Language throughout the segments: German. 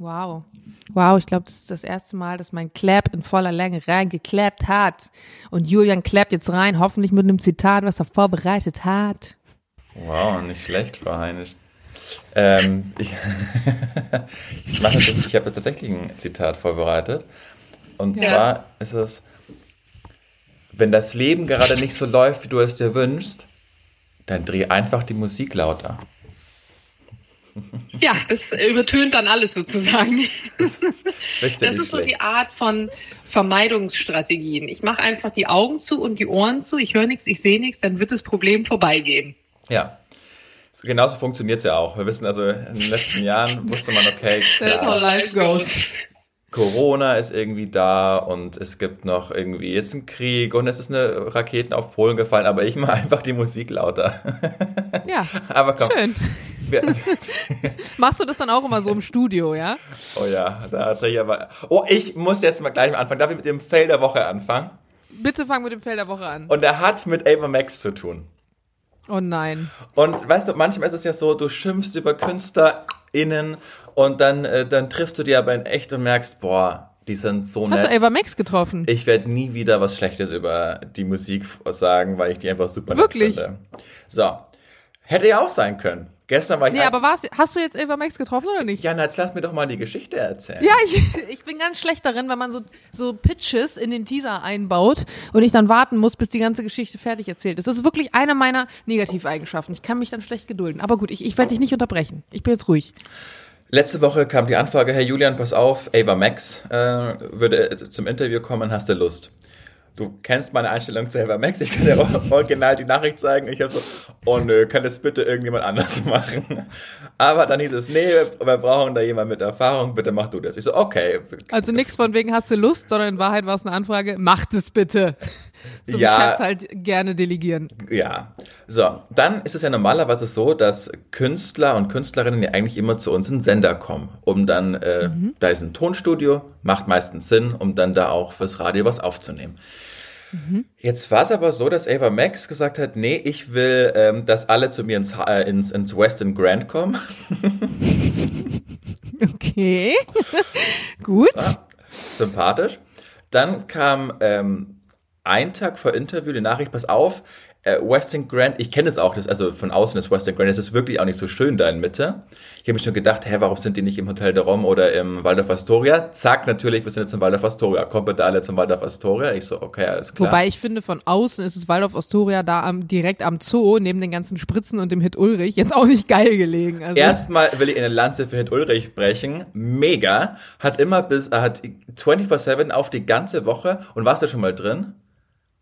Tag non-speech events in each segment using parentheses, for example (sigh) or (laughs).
Wow. Wow, ich glaube, das ist das erste Mal, dass mein Clap in voller Länge reingeklappt hat. Und Julian klappt jetzt rein, hoffentlich mit einem Zitat, was er vorbereitet hat. Wow, nicht schlecht, Frau Heinisch. Ähm, ich (laughs) ich mache das, ich habe tatsächlich ein Zitat vorbereitet. Und zwar ja. ist es, wenn das Leben gerade nicht so läuft, wie du es dir wünschst, dann dreh einfach die Musik lauter. Ja, das übertönt dann alles sozusagen. Das, das ist so die Art von Vermeidungsstrategien. Ich mache einfach die Augen zu und die Ohren zu, ich höre nichts, ich sehe nichts, dann wird das Problem vorbeigehen. Ja. So, genauso funktioniert es ja auch. Wir wissen also, in den letzten Jahren wusste man, okay, klar, That's how life goes. Corona ist irgendwie da und es gibt noch irgendwie jetzt einen Krieg und es ist eine Raketen auf Polen gefallen, aber ich mache einfach die Musik lauter. Ja, (laughs) aber komm. Schön. (laughs) Machst du das dann auch immer so im Studio, ja? Oh ja, da drehe ich aber. Oh, ich muss jetzt mal gleich anfangen. Darf ich mit dem Fail der Woche anfangen? Bitte fang mit dem Fail der Woche an. Und er hat mit Ava Max zu tun. Oh nein. Und weißt du, manchmal ist es ja so, du schimpfst über KünstlerInnen und dann, äh, dann triffst du die aber in echt und merkst, boah, die sind so nett. Hast du Ava Max getroffen? Ich werde nie wieder was Schlechtes über die Musik sagen, weil ich die einfach super Wirklich? nett finde. So. Hätte ja auch sein können. Gestern war ich. Nee, aber war's, hast du jetzt Eva Max getroffen oder nicht? Ja, na, jetzt lass mir doch mal die Geschichte erzählen. Ja, ich, (laughs) ich bin ganz schlecht darin, wenn man so, so Pitches in den Teaser einbaut und ich dann warten muss, bis die ganze Geschichte fertig erzählt ist. Das ist wirklich eine meiner Negativeigenschaften. Ich kann mich dann schlecht gedulden. Aber gut, ich, ich werde dich nicht unterbrechen. Ich bin jetzt ruhig. Letzte Woche kam die Anfrage, Herr Julian, pass auf, Ava Max äh, würde zum Interview kommen, hast du Lust? Du kennst meine Einstellung zu Helva Max, ich kann dir (laughs) original die Nachricht zeigen. Ich habe so, oh nö, kann das bitte irgendjemand anders (laughs) machen? Aber dann hieß es, nee, wir brauchen da jemand mit Erfahrung, bitte mach du das. Ich so, okay. Also nichts von wegen hast du Lust, sondern in Wahrheit war es eine Anfrage, mach das bitte. So ja, wie Chefs halt gerne delegieren. Ja. So, dann ist es ja normalerweise so, dass Künstler und Künstlerinnen ja eigentlich immer zu uns in Sender kommen, um dann, äh, mhm. da ist ein Tonstudio, macht meistens Sinn, um dann da auch fürs Radio was aufzunehmen. Mhm. Jetzt war es aber so, dass Ava Max gesagt hat, nee, ich will, ähm, dass alle zu mir ins, äh, ins, ins Western Grand kommen. (laughs) okay, (laughs) gut. Ja, sympathisch. Dann kam ähm, ein Tag vor Interview die Nachricht, pass auf, äh, Western Grand, ich kenne es auch, das, also von außen ist Western Grand, es ist wirklich auch nicht so schön da in Mitte. Ich habe mich schon gedacht, hä, warum sind die nicht im Hotel de Rom oder im Waldorf Astoria? Zack, natürlich, wir sind jetzt im Waldorf Astoria. Kommt bitte alle zum Waldorf Astoria? Ich so, okay, alles klar. Wobei ich finde, von außen ist es Waldorf Astoria da am, direkt am Zoo, neben den ganzen Spritzen und dem Hit Ulrich, jetzt auch nicht geil gelegen. Also. Erstmal will ich eine Lanze für Hit Ulrich brechen. Mega. Hat immer bis, äh, hat 24-7 auf die ganze Woche. Und warst du schon mal drin?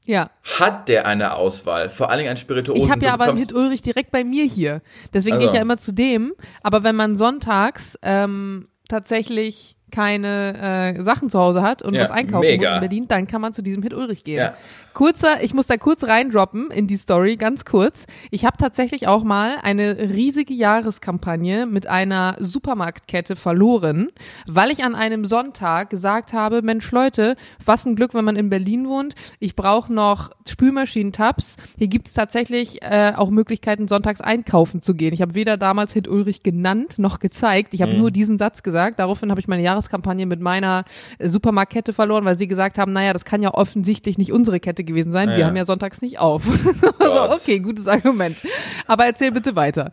Ja. Hat der eine Auswahl? Vor allen Dingen ein Spirituosen. Ich habe ja aber einen Hit Ulrich direkt bei mir hier. Deswegen also. gehe ich ja immer zu dem. Aber wenn man sonntags ähm, tatsächlich keine äh, Sachen zu Hause hat und ja, was einkaufen mega. muss in Berlin, dann kann man zu diesem Hit Ulrich gehen. Ja. Kurzer, ich muss da kurz reindroppen in die Story, ganz kurz. Ich habe tatsächlich auch mal eine riesige Jahreskampagne mit einer Supermarktkette verloren, weil ich an einem Sonntag gesagt habe, Mensch Leute, was ein Glück, wenn man in Berlin wohnt. Ich brauche noch Spülmaschinentabs. Hier gibt's tatsächlich äh, auch Möglichkeiten, sonntags einkaufen zu gehen. Ich habe weder damals Hit Ulrich genannt noch gezeigt. Ich habe mhm. nur diesen Satz gesagt. Daraufhin habe ich meine Jahreskampagne mit meiner Supermarktkette verloren, weil sie gesagt haben, naja, das kann ja offensichtlich nicht unsere Kette gewesen sein. Ja. Wir haben ja sonntags nicht auf. (laughs) also, okay, gutes Argument. Aber erzähl bitte weiter.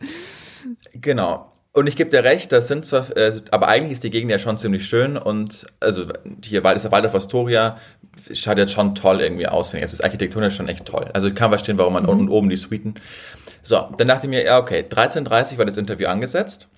Genau. Und ich gebe dir recht, das sind zwar, äh, aber eigentlich ist die Gegend ja schon ziemlich schön und also hier ist der Waldorf Astoria, schaut jetzt schon toll irgendwie aus, finde ich. Also das architektonisch schon echt toll. Also ich kann verstehen, warum man mhm. unten oben die Suiten. So, dann dachte ich mir, ja, okay, 13.30 war das Interview angesetzt.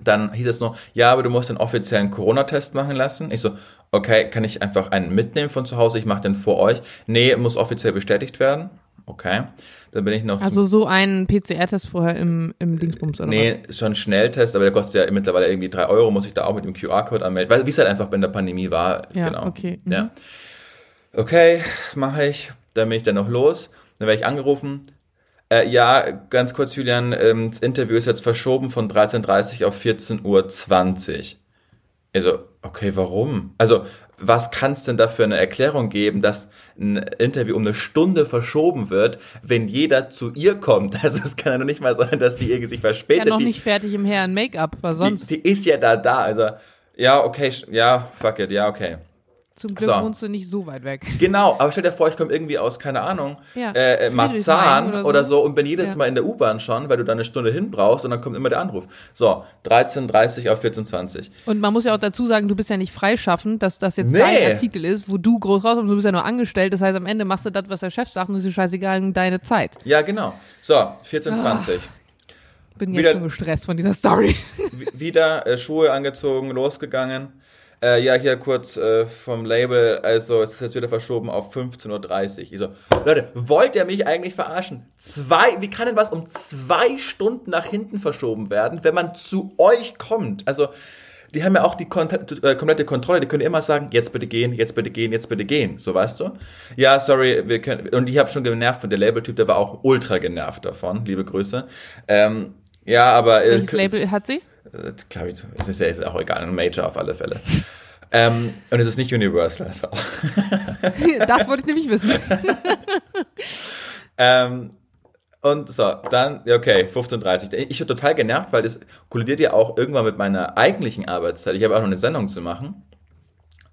Dann hieß es noch, ja, aber du musst den offiziellen Corona-Test machen lassen. Ich so, okay, kann ich einfach einen mitnehmen von zu Hause? Ich mache den vor euch. Nee, muss offiziell bestätigt werden. Okay. Dann bin ich noch. Also so ein PCR-Test vorher im, im Dingsbums oder Nee, was? schon Schnelltest, aber der kostet ja mittlerweile irgendwie drei Euro, muss ich da auch mit dem QR-Code anmelden. Weil wie es halt einfach in der Pandemie war. Ja, genau. okay. Mhm. Ja. Okay, mache ich. Dann bin ich dann noch los. Dann werde ich angerufen. Äh, ja, ganz kurz, Julian, ähm, das Interview ist jetzt verschoben von 13.30 Uhr auf 14.20 Uhr. Also, okay, warum? Also, was kann es denn da für eine Erklärung geben, dass ein Interview um eine Stunde verschoben wird, wenn jeder zu ihr kommt? (laughs) Also es kann ja noch nicht mal sein, dass die irgendwie sich verspätet. Ja, noch die, nicht fertig im Herren Make-up, was sonst? Die, die, ist ja da da, also Ja, okay, ja, fuck it, ja, okay. Zum Glück so. wohnst du nicht so weit weg. Genau, aber stell dir vor, ich komme irgendwie aus, keine Ahnung, ja. äh, äh Marzahn oder so. oder so. und bin jedes ja. Mal in der U-Bahn schon, weil du da eine Stunde hin brauchst und dann kommt immer der Anruf. So, 13.30 auf 14.20. Und man muss ja auch dazu sagen, du bist ja nicht freischaffend, dass das jetzt nee. dein Artikel ist, wo du groß rauskommst, du bist ja nur angestellt. Das heißt, am Ende machst du das, was der Chef sagt und es ist scheißegal deine Zeit. Ja, genau. So, 14.20. Bin jetzt wieder, schon gestresst von dieser Story. (laughs) wieder äh, Schuhe angezogen, losgegangen äh, ja, hier kurz äh, vom Label, also es ist jetzt wieder verschoben auf 15.30 Uhr. Ich so, Leute, wollt ihr mich eigentlich verarschen? Zwei, wie kann denn was um zwei Stunden nach hinten verschoben werden, wenn man zu euch kommt? Also, die haben ja auch die äh, komplette Kontrolle, die können immer sagen, jetzt bitte gehen, jetzt bitte gehen, jetzt bitte gehen, so weißt du? Ja, sorry, wir können, und ich habe schon genervt von der Labeltyp, der war auch ultra genervt davon, liebe Grüße. Ähm, ja, aber... Äh, Welches Label hat sie? Glaube ich, es ist ist auch egal, ein Major auf alle Fälle. ähm, und es ist nicht Universal. Also. (laughs) das wollte ich nämlich wissen. (laughs) ähm, und so, dann, okay, 15.30 Ich bin total genervt, weil das kollidiert ja auch irgendwann mit meiner eigentlichen Arbeitszeit. Ich habe auch noch eine Sendung zu machen.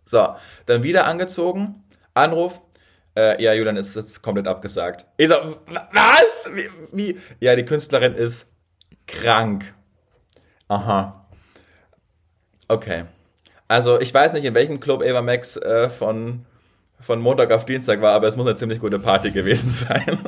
So, dann wieder angezogen, Anruf, äh, ja, Julian ist jetzt komplett abgesagt. Ich so, was? Wie, wie? Ja, die Künstlerin ist krank. Aha. Okay. Also ich weiß nicht, in welchem Club Ava Max äh, von, von Montag auf Dienstag war, aber es muss eine ziemlich gute Party gewesen (laughs) sein.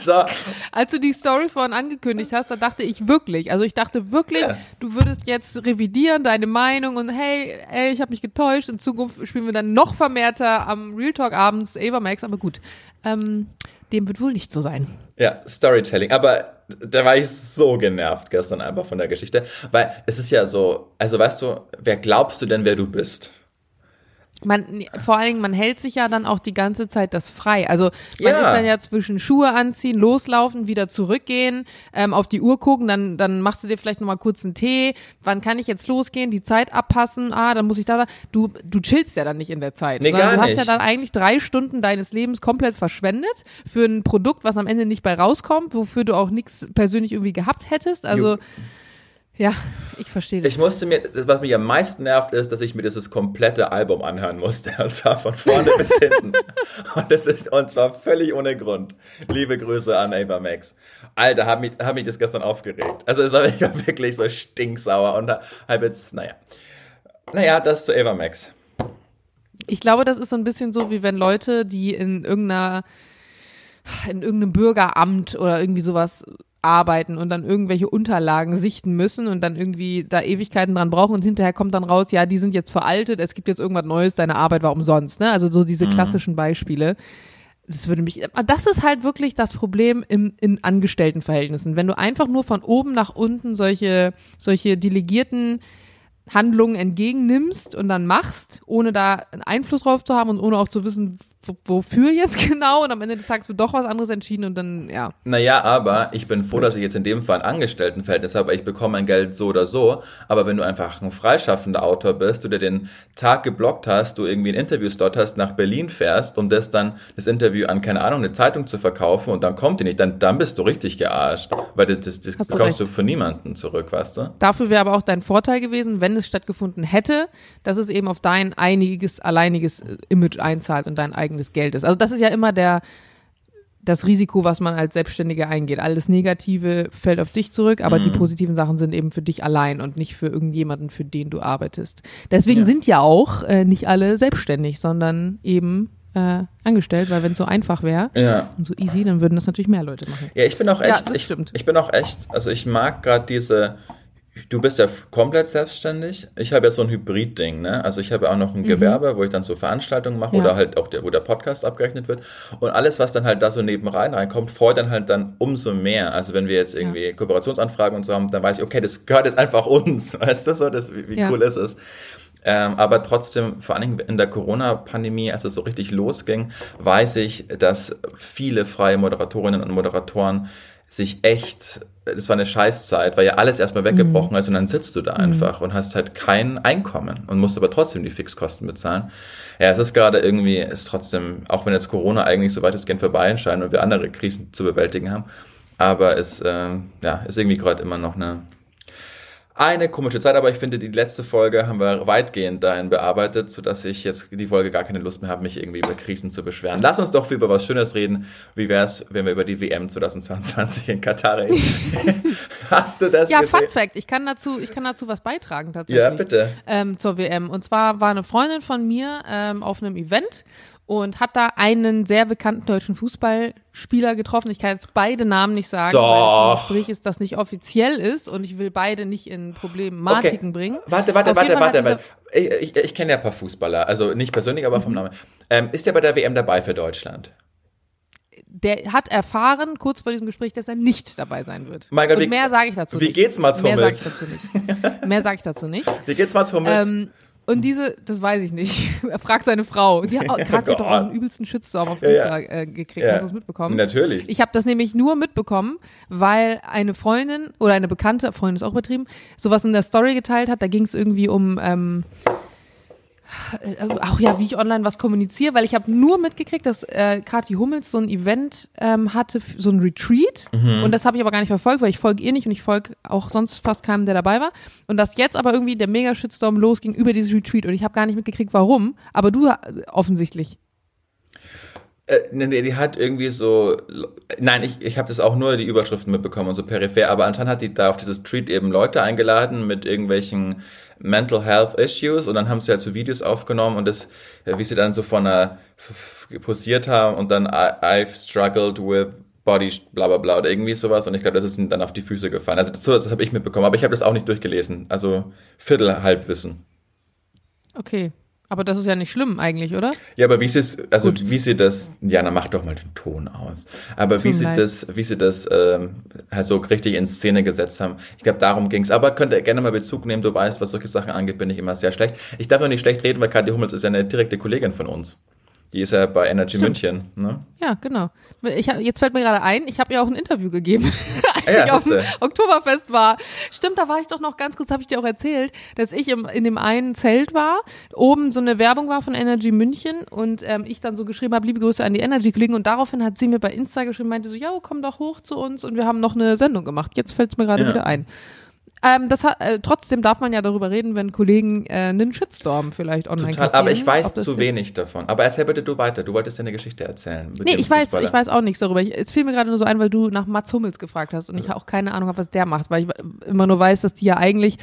so. Als du die Story vorhin angekündigt hast, da dachte ich wirklich, also ich dachte wirklich, ja. du würdest jetzt revidieren, deine Meinung und hey, ey, ich habe mich getäuscht, in Zukunft spielen wir dann noch vermehrter am Real Talk abends Ava Max, aber gut, ähm, dem wird wohl nicht so sein. Ja, Storytelling, aber da war ich so genervt gestern einfach von der Geschichte, weil es ist ja so, also weißt du, wer glaubst du denn, wer du bist? Man, vor allen Dingen, man hält sich ja dann auch die ganze Zeit das frei. Also man ja. ist dann ja zwischen Schuhe anziehen, loslaufen, wieder zurückgehen, ähm, auf die Uhr gucken, dann, dann machst du dir vielleicht nochmal kurz einen Tee. Wann kann ich jetzt losgehen? Die Zeit abpassen. Ah, dann muss ich da, da. Du, du chillst ja dann nicht in der Zeit. Nee, gar du hast nicht. ja dann eigentlich drei Stunden deines Lebens komplett verschwendet für ein Produkt, was am Ende nicht bei rauskommt, wofür du auch nichts persönlich irgendwie gehabt hättest. Also jo. Ja, ich verstehe das. Ich musste mir, was mich am meisten nervt, ist, dass ich mir dieses komplette Album anhören musste. (laughs) Und zwar von vorne bis hinten. Und das ist, und zwar völlig ohne Grund. Liebe Grüße an Ava Max. Alter, hat mich, hat mich das gestern aufgeregt. Also es (laughs) war wirklich so stinksauer und halb jetzt, naja. Naja, das zu Ava Max. Ich glaube, das ist so ein bisschen so, wie wenn Leute, die in irgendeiner in irgendeinem Bürgeramt oder irgendwie sowas arbeiten und dann irgendwelche Unterlagen sichten müssen und dann irgendwie da Ewigkeiten dran brauchen und hinterher kommt dann raus, ja, die sind jetzt veraltet, es gibt jetzt irgendwas Neues, deine Arbeit war umsonst, ne? Also so diese mhm. klassischen Beispiele. Das würde mich, das ist halt wirklich das Problem im, in Angestelltenverhältnissen. Wenn du einfach nur von oben nach unten solche, solche delegierten Handlungen entgegennimmst und dann machst, ohne da einen Einfluss drauf zu haben und ohne auch zu wissen, wofür jetzt (laughs) genau? Und am Ende des Tages wird doch was anderes entschieden und dann, ja. Naja, aber ich bin froh, dass ich jetzt in dem Fall ein Angestelltenverhältnis habe, ich bekomme mein Geld so oder so, aber wenn du einfach ein freischaffender Autor bist, du dir den Tag geblockt hast, du irgendwie ein Interviewslot hast, nach Berlin fährst, um das dann, das Interview an, keine Ahnung, eine Zeitung zu verkaufen und dann kommt die nicht, dann, dann bist du richtig gearscht, weil das, das, das bekommst du, du von niemandem zurück, weißt du? Dafür wäre aber auch dein Vorteil gewesen, wenn es stattgefunden hätte, dass es eben auf dein einiges, alleiniges Image einzahlt und dein eigenes des Geldes. Also das ist ja immer der, das Risiko, was man als Selbstständiger eingeht. Alles Negative fällt auf dich zurück, aber mhm. die positiven Sachen sind eben für dich allein und nicht für irgendjemanden, für den du arbeitest. Deswegen ja. sind ja auch äh, nicht alle selbstständig, sondern eben äh, angestellt, weil wenn es so einfach wäre ja. und so easy, dann würden das natürlich mehr Leute machen. Ja, ich bin auch echt, ja, ich, ich bin auch echt, also ich mag gerade diese Du bist ja komplett selbstständig. Ich habe ja so ein Hybrid-Ding, ne? Also ich habe ja auch noch ein mhm. Gewerbe, wo ich dann so Veranstaltungen mache ja. oder halt auch der, wo der Podcast abgerechnet wird. Und alles, was dann halt da so nebenrein reinkommt, freut dann halt dann umso mehr. Also wenn wir jetzt irgendwie ja. Kooperationsanfragen und so haben, dann weiß ich, okay, das gehört jetzt einfach uns, (laughs) weißt du so, das, wie, wie cool ist es. Ähm, aber trotzdem, vor allen Dingen in der Corona-Pandemie, als es so richtig losging, weiß ich, dass viele freie Moderatorinnen und Moderatoren sich echt, das war eine Scheißzeit, weil ja alles erstmal weggebrochen mhm. ist und dann sitzt du da mhm. einfach und hast halt kein Einkommen und musst aber trotzdem die Fixkosten bezahlen. Ja, es ist gerade irgendwie, ist trotzdem, auch wenn jetzt Corona eigentlich so weitestgehend vorbei erscheint und wir andere Krisen zu bewältigen haben, aber es äh, ja, ist irgendwie gerade immer noch eine eine komische Zeit, aber ich finde, die letzte Folge haben wir weitgehend dahin bearbeitet, sodass ich jetzt die Folge gar keine Lust mehr habe, mich irgendwie über Krisen zu beschweren. Lass uns doch über was Schönes reden. Wie wäre es, wenn wir über die WM 2022 in Katar reden? (laughs) Hast du das Ja, gesehen? Fun Fact. Ich kann dazu, ich kann dazu was beitragen tatsächlich. Ja, bitte. Ähm, zur WM. Und zwar war eine Freundin von mir ähm, auf einem Event und hat da einen sehr bekannten deutschen Fußballspieler getroffen. Ich kann jetzt beide Namen nicht sagen, Doch. weil Gespräch ist, das nicht offiziell ist und ich will beide nicht in Problematiken okay. bringen. Warte, warte, warte, warte, warte. Ich, ich, ich kenne ja ein paar Fußballer, also nicht persönlich, aber vom mhm. Namen. Ähm, ist der bei der WM dabei für Deutschland? der hat erfahren, kurz vor diesem Gespräch, dass er nicht dabei sein wird. Mein Gott, Und mehr sage ich dazu wie nicht. Wie geht's Mats Hummels? Mehr sage ich dazu nicht. Mehr sage ich dazu nicht. (laughs) Wie geht's Mats Hummels? Ähm, und diese, das weiß ich nicht. (laughs) er fragt seine Frau. Die hat (laughs) gerade doch auch einen übelsten Shitstorm auf Insta ja, äh, gekriegt. Ja. Hast du das mitbekommen? Natürlich. Ich habe das nämlich nur mitbekommen, weil eine Freundin oder eine bekannte, Freundin ist auch übertrieben, sowas in der Story geteilt hat. Da ging es irgendwie um ähm, äh, auch ja, wie ich online was kommuniziere, weil ich habe nur mitgekriegt, dass äh, Kathi Hummels so ein Event ähm, hatte, so ein Retreat. Mhm. Und das habe ich aber gar nicht verfolgt, weil ich folge ihr nicht und ich folge auch sonst fast keinem, der dabei war. Und dass jetzt aber irgendwie der Mega-Shitstorm losging über dieses Retreat und ich habe gar nicht mitgekriegt, warum. Aber du äh, offensichtlich. Äh, nee, die hat irgendwie so, nein, ich, ich habe das auch nur die Überschriften mitbekommen und so peripher, aber anscheinend hat die da auf dieses Tweet eben Leute eingeladen mit irgendwelchen Mental Health Issues und dann haben sie halt so Videos aufgenommen und das, wie sie dann so von einer posiert haben und dann I've struggled with Body bla bla bla oder irgendwie sowas und ich glaube, das ist ihnen dann auf die Füße gefallen. Also das, das habe ich mitbekommen, aber ich habe das auch nicht durchgelesen. Also Viertel Halbwissen. Okay. Aber das ist ja nicht schlimm eigentlich, oder? Ja, aber wie sie es, also Gut. wie sie das, Jana, mach doch mal den Ton aus. Aber wie sie das, wie sie das ähm, also richtig in Szene gesetzt haben, ich glaube, darum ging's. Aber könnt ihr gerne mal Bezug nehmen, du weißt, was solche Sachen angeht, bin ich immer sehr schlecht. Ich darf nur nicht schlecht reden, weil Kathi Hummels ist ja eine direkte Kollegin von uns. Die ist ja bei Energy Stimmt. München. Ne? Ja, genau. Ich hab, jetzt fällt mir gerade ein, ich habe ihr auch ein Interview gegeben, (laughs) als ja, ich auf dem Oktoberfest war. Stimmt, da war ich doch noch ganz kurz, habe ich dir auch erzählt, dass ich im, in dem einen Zelt war, oben so eine Werbung war von Energy München und ähm, ich dann so geschrieben habe, liebe Grüße an die Energy-Kollegen und daraufhin hat sie mir bei Insta geschrieben, meinte so, ja, komm doch hoch zu uns und wir haben noch eine Sendung gemacht. Jetzt fällt es mir gerade ja. wieder ein. Ähm, das hat, äh, trotzdem darf man ja darüber reden, wenn Kollegen äh, einen Shitstorm vielleicht online Total, aber ich weiß zu wenig davon. Aber erzähl bitte du weiter. Du wolltest ja eine Geschichte erzählen. Nee, ich weiß, ich weiß auch nichts darüber. Ich, es fiel mir gerade nur so ein, weil du nach Mats Hummels gefragt hast und ich auch keine Ahnung habe, was der macht, weil ich immer nur weiß, dass die ja eigentlich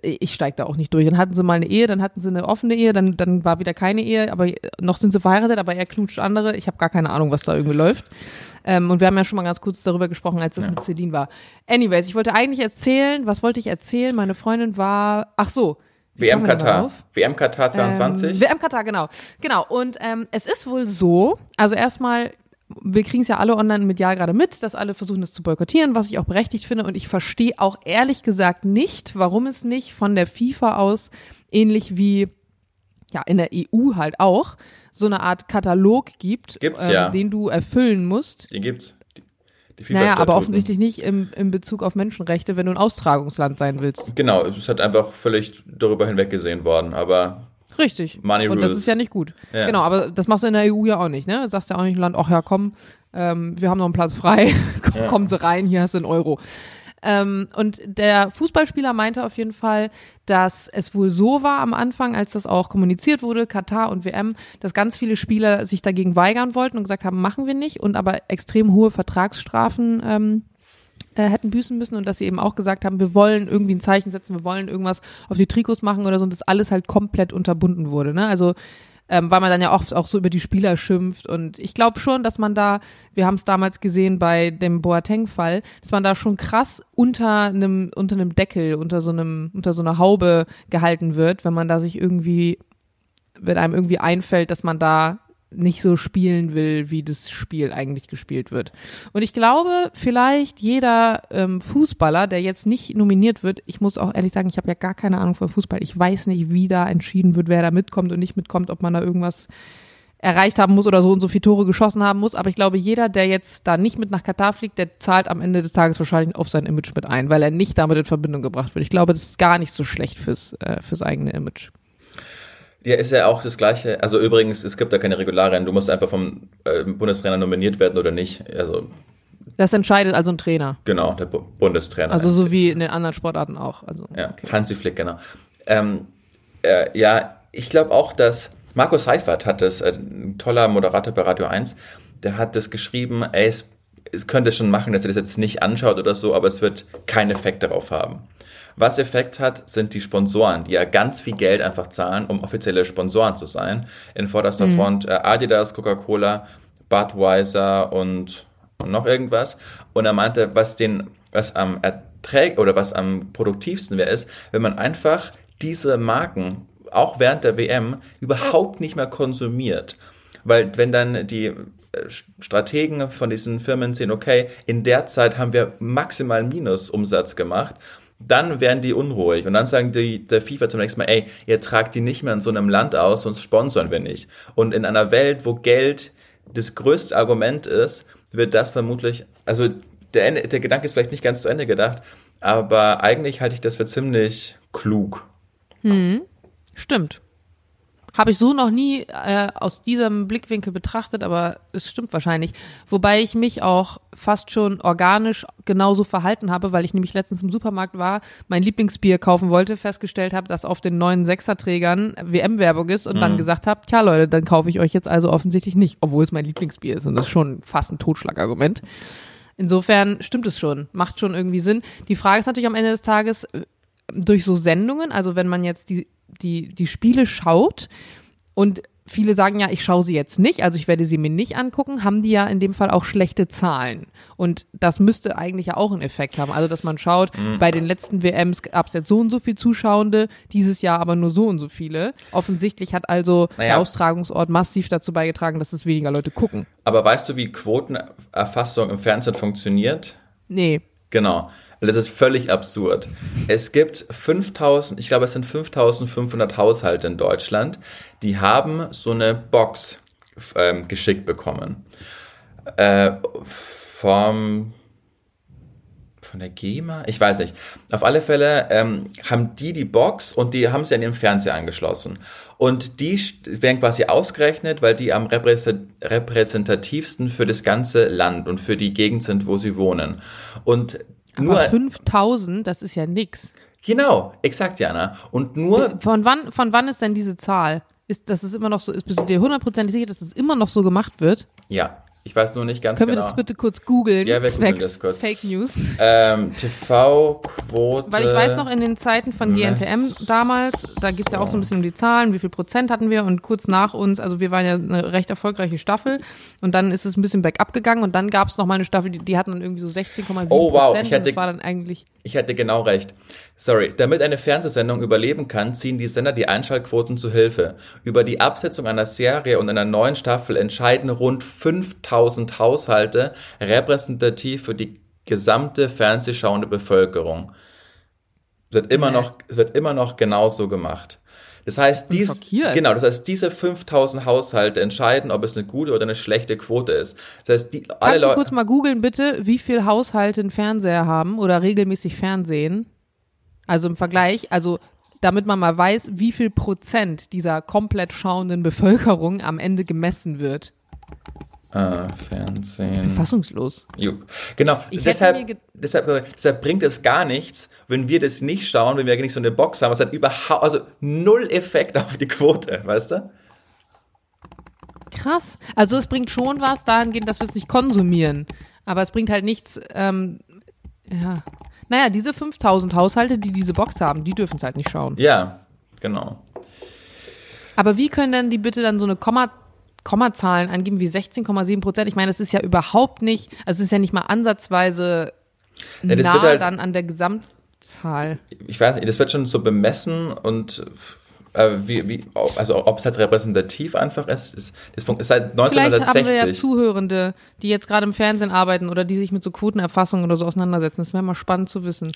ich steige da auch nicht durch. Dann hatten sie mal eine Ehe, dann hatten sie eine offene Ehe, dann, dann war wieder keine Ehe, aber noch sind sie verheiratet, aber er knutscht andere. Ich habe gar keine Ahnung, was da irgendwie läuft. Ähm, und wir haben ja schon mal ganz kurz darüber gesprochen, als das ja. mit Celine war. Anyways, ich wollte eigentlich erzählen, was wollte ich erzählen? Meine Freundin war, ach so, WM Katar. WM Katar 22. Ähm, WM Katar, genau. Genau. Und ähm, es ist wohl so, also erstmal, wir kriegen es ja alle online mit Ja gerade mit, dass alle versuchen, das zu boykottieren, was ich auch berechtigt finde. Und ich verstehe auch ehrlich gesagt nicht, warum es nicht von der FIFA aus ähnlich wie ja in der EU halt auch so eine Art Katalog gibt, gibt's, ähm, ja. den du erfüllen musst. Den gibt's. Die, die naja, aber offensichtlich nicht im, im Bezug auf Menschenrechte, wenn du ein Austragungsland sein willst. Genau, es ist halt einfach völlig darüber hinweggesehen worden, aber Richtig. Money Und das ist ja nicht gut. Ja. Genau, aber das machst du in der EU ja auch nicht, ne? Du sagst ja auch nicht im Land, ach ja, komm, ähm, wir haben noch einen Platz frei, (laughs) ja. kommen Sie rein, hier hast du einen Euro. Ähm, und der Fußballspieler meinte auf jeden Fall, dass es wohl so war am Anfang, als das auch kommuniziert wurde, Katar und WM, dass ganz viele Spieler sich dagegen weigern wollten und gesagt haben, machen wir nicht und aber extrem hohe Vertragsstrafen ähm, äh, hätten büßen müssen und dass sie eben auch gesagt haben, wir wollen irgendwie ein Zeichen setzen, wir wollen irgendwas auf die Trikots machen oder so und das alles halt komplett unterbunden wurde. Ne? Also ähm, weil man dann ja oft auch so über die Spieler schimpft. Und ich glaube schon, dass man da, wir haben es damals gesehen bei dem Boateng-Fall, dass man da schon krass unter einem, unter einem Deckel, unter so einem, unter so einer Haube gehalten wird, wenn man da sich irgendwie, wenn einem irgendwie einfällt, dass man da nicht so spielen will, wie das Spiel eigentlich gespielt wird. Und ich glaube, vielleicht jeder ähm, Fußballer, der jetzt nicht nominiert wird, ich muss auch ehrlich sagen, ich habe ja gar keine Ahnung von Fußball. Ich weiß nicht, wie da entschieden wird, wer da mitkommt und nicht mitkommt, ob man da irgendwas erreicht haben muss oder so und so viele Tore geschossen haben muss. Aber ich glaube, jeder, der jetzt da nicht mit nach Katar fliegt, der zahlt am Ende des Tages wahrscheinlich auf sein Image mit ein, weil er nicht damit in Verbindung gebracht wird. Ich glaube, das ist gar nicht so schlecht fürs, äh, fürs eigene Image. Ja, ist ja auch das Gleiche. Also übrigens, es gibt da keine Regularien. Du musst einfach vom äh, Bundestrainer nominiert werden oder nicht. Also Das entscheidet also ein Trainer. Genau, der Bu Bundestrainer. Also so wie in den anderen Sportarten auch. Also, ja, okay. Hansi Flick, genau. Ähm, äh, ja, ich glaube auch, dass Markus Seifert hat das, äh, ein toller Moderator bei Radio 1, der hat das geschrieben, ey, es, es könnte schon machen, dass er das jetzt nicht anschaut oder so, aber es wird keinen Effekt darauf haben. Was Effekt hat, sind die Sponsoren, die ja ganz viel Geld einfach zahlen, um offizielle Sponsoren zu sein. In vorderster mhm. Front äh, Adidas, Coca-Cola, Budweiser und noch irgendwas. Und er meinte, was den, was am Erträg oder was am produktivsten wäre, ist, wenn man einfach diese Marken auch während der WM überhaupt nicht mehr konsumiert. Weil wenn dann die äh, Strategen von diesen Firmen sehen, okay, in der Zeit haben wir maximal Minusumsatz gemacht dann werden die unruhig und dann sagen die der FIFA zum nächsten Mal, ey, ihr tragt die nicht mehr in so einem Land aus, sonst sponsern wir nicht. Und in einer Welt, wo Geld das größte Argument ist, wird das vermutlich, also der, der Gedanke ist vielleicht nicht ganz zu Ende gedacht, aber eigentlich halte ich das für ziemlich klug. Hm, stimmt. Habe ich so noch nie äh, aus diesem Blickwinkel betrachtet, aber es stimmt wahrscheinlich. Wobei ich mich auch fast schon organisch genauso verhalten habe, weil ich nämlich letztens im Supermarkt war, mein Lieblingsbier kaufen wollte, festgestellt habe, dass auf den neuen Sechserträgern WM-Werbung ist und mhm. dann gesagt habe, tja Leute, dann kaufe ich euch jetzt also offensichtlich nicht, obwohl es mein Lieblingsbier ist. Und das ist schon fast ein Totschlagargument. Insofern stimmt es schon, macht schon irgendwie Sinn. Die Frage ist natürlich am Ende des Tages, äh, durch so Sendungen, also wenn man jetzt die die, die Spiele schaut und viele sagen ja, ich schaue sie jetzt nicht, also ich werde sie mir nicht angucken, haben die ja in dem Fall auch schlechte Zahlen. Und das müsste eigentlich ja auch einen Effekt haben. Also, dass man schaut, mhm. bei den letzten WMs gab es jetzt so und so viele Zuschauende, dieses Jahr aber nur so und so viele. Offensichtlich hat also naja. der Austragungsort massiv dazu beigetragen, dass es weniger Leute gucken. Aber weißt du, wie Quotenerfassung im Fernsehen funktioniert? Nee. Genau. Und das ist völlig absurd. Es gibt 5000, ich glaube, es sind 5500 Haushalte in Deutschland, die haben so eine Box ähm, geschickt bekommen. Äh, vom von der GEMA? Ich weiß nicht. Auf alle Fälle ähm, haben die die Box und die haben sie an ihrem Fernseher angeschlossen. Und die werden quasi ausgerechnet, weil die am repräsentativsten für das ganze Land und für die Gegend sind, wo sie wohnen. Und nur, Aber 5000, das ist ja nix. Genau, exakt, Jana. Und nur. Von wann, von wann ist denn diese Zahl? Ist, dass es immer noch so ist, bist du dir hundertprozentig sicher, dass es immer noch so gemacht wird? Ja, ich weiß nur nicht ganz Können genau. Können wir das bitte kurz googeln? Ja, wir googeln das kurz. Fake News. Ähm, TV-Quote. Weil ich weiß noch, in den Zeiten von GNTM damals, da geht es ja auch so ein bisschen um die Zahlen, wie viel Prozent hatten wir und kurz nach uns, also wir waren ja eine recht erfolgreiche Staffel und dann ist es ein bisschen bergab gegangen und dann gab es noch mal eine Staffel, die, die hatten dann irgendwie so 16,7 Oh wow, ich hätte, das war dann eigentlich... Ich hätte genau recht. Sorry, damit eine Fernsehsendung überleben kann, ziehen die Sender die Einschaltquoten zu Hilfe. Über die Absetzung einer Serie und einer neuen Staffel entscheiden rund 5000 Haushalte repräsentativ für die gesamte fernsehschauende Bevölkerung. Es wird immer noch, es wird immer noch genauso gemacht. Das heißt, dies, genau, das heißt, diese 5000 Haushalte entscheiden, ob es eine gute oder eine schlechte Quote ist. Das heißt, die, alle Kannst du kurz mal googeln, bitte, wie viele Haushalte einen Fernseher haben oder regelmäßig Fernsehen? Also im Vergleich, also damit man mal weiß, wie viel Prozent dieser komplett schauenden Bevölkerung am Ende gemessen wird. Äh, Fernsehen. Fassungslos. Jupp. Genau. Deshalb, deshalb, deshalb bringt es gar nichts, wenn wir das nicht schauen, wenn wir nicht so eine Box haben. Es hat überhaupt, also null Effekt (laughs) auf die Quote, weißt du? Krass. Also es bringt schon was dahingehend, dass wir es nicht konsumieren. Aber es bringt halt nichts, ähm, ja. Naja, diese 5000 Haushalte, die diese Box haben, die dürfen es halt nicht schauen. Ja, genau. Aber wie können denn die bitte dann so eine Komma, Kommazahlen angeben wie 16,7 Prozent? Ich meine, das ist ja überhaupt nicht, also es ist ja nicht mal ansatzweise ja, nah halt, dann an der Gesamtzahl. Ich weiß nicht, das wird schon so bemessen und wie, wie, also ob es halt repräsentativ einfach ist, ist, ist, ist seit 1960. Vielleicht haben wir ja Zuhörende, die jetzt gerade im Fernsehen arbeiten oder die sich mit so Quotenerfassungen oder so auseinandersetzen. Das wäre mal spannend zu wissen.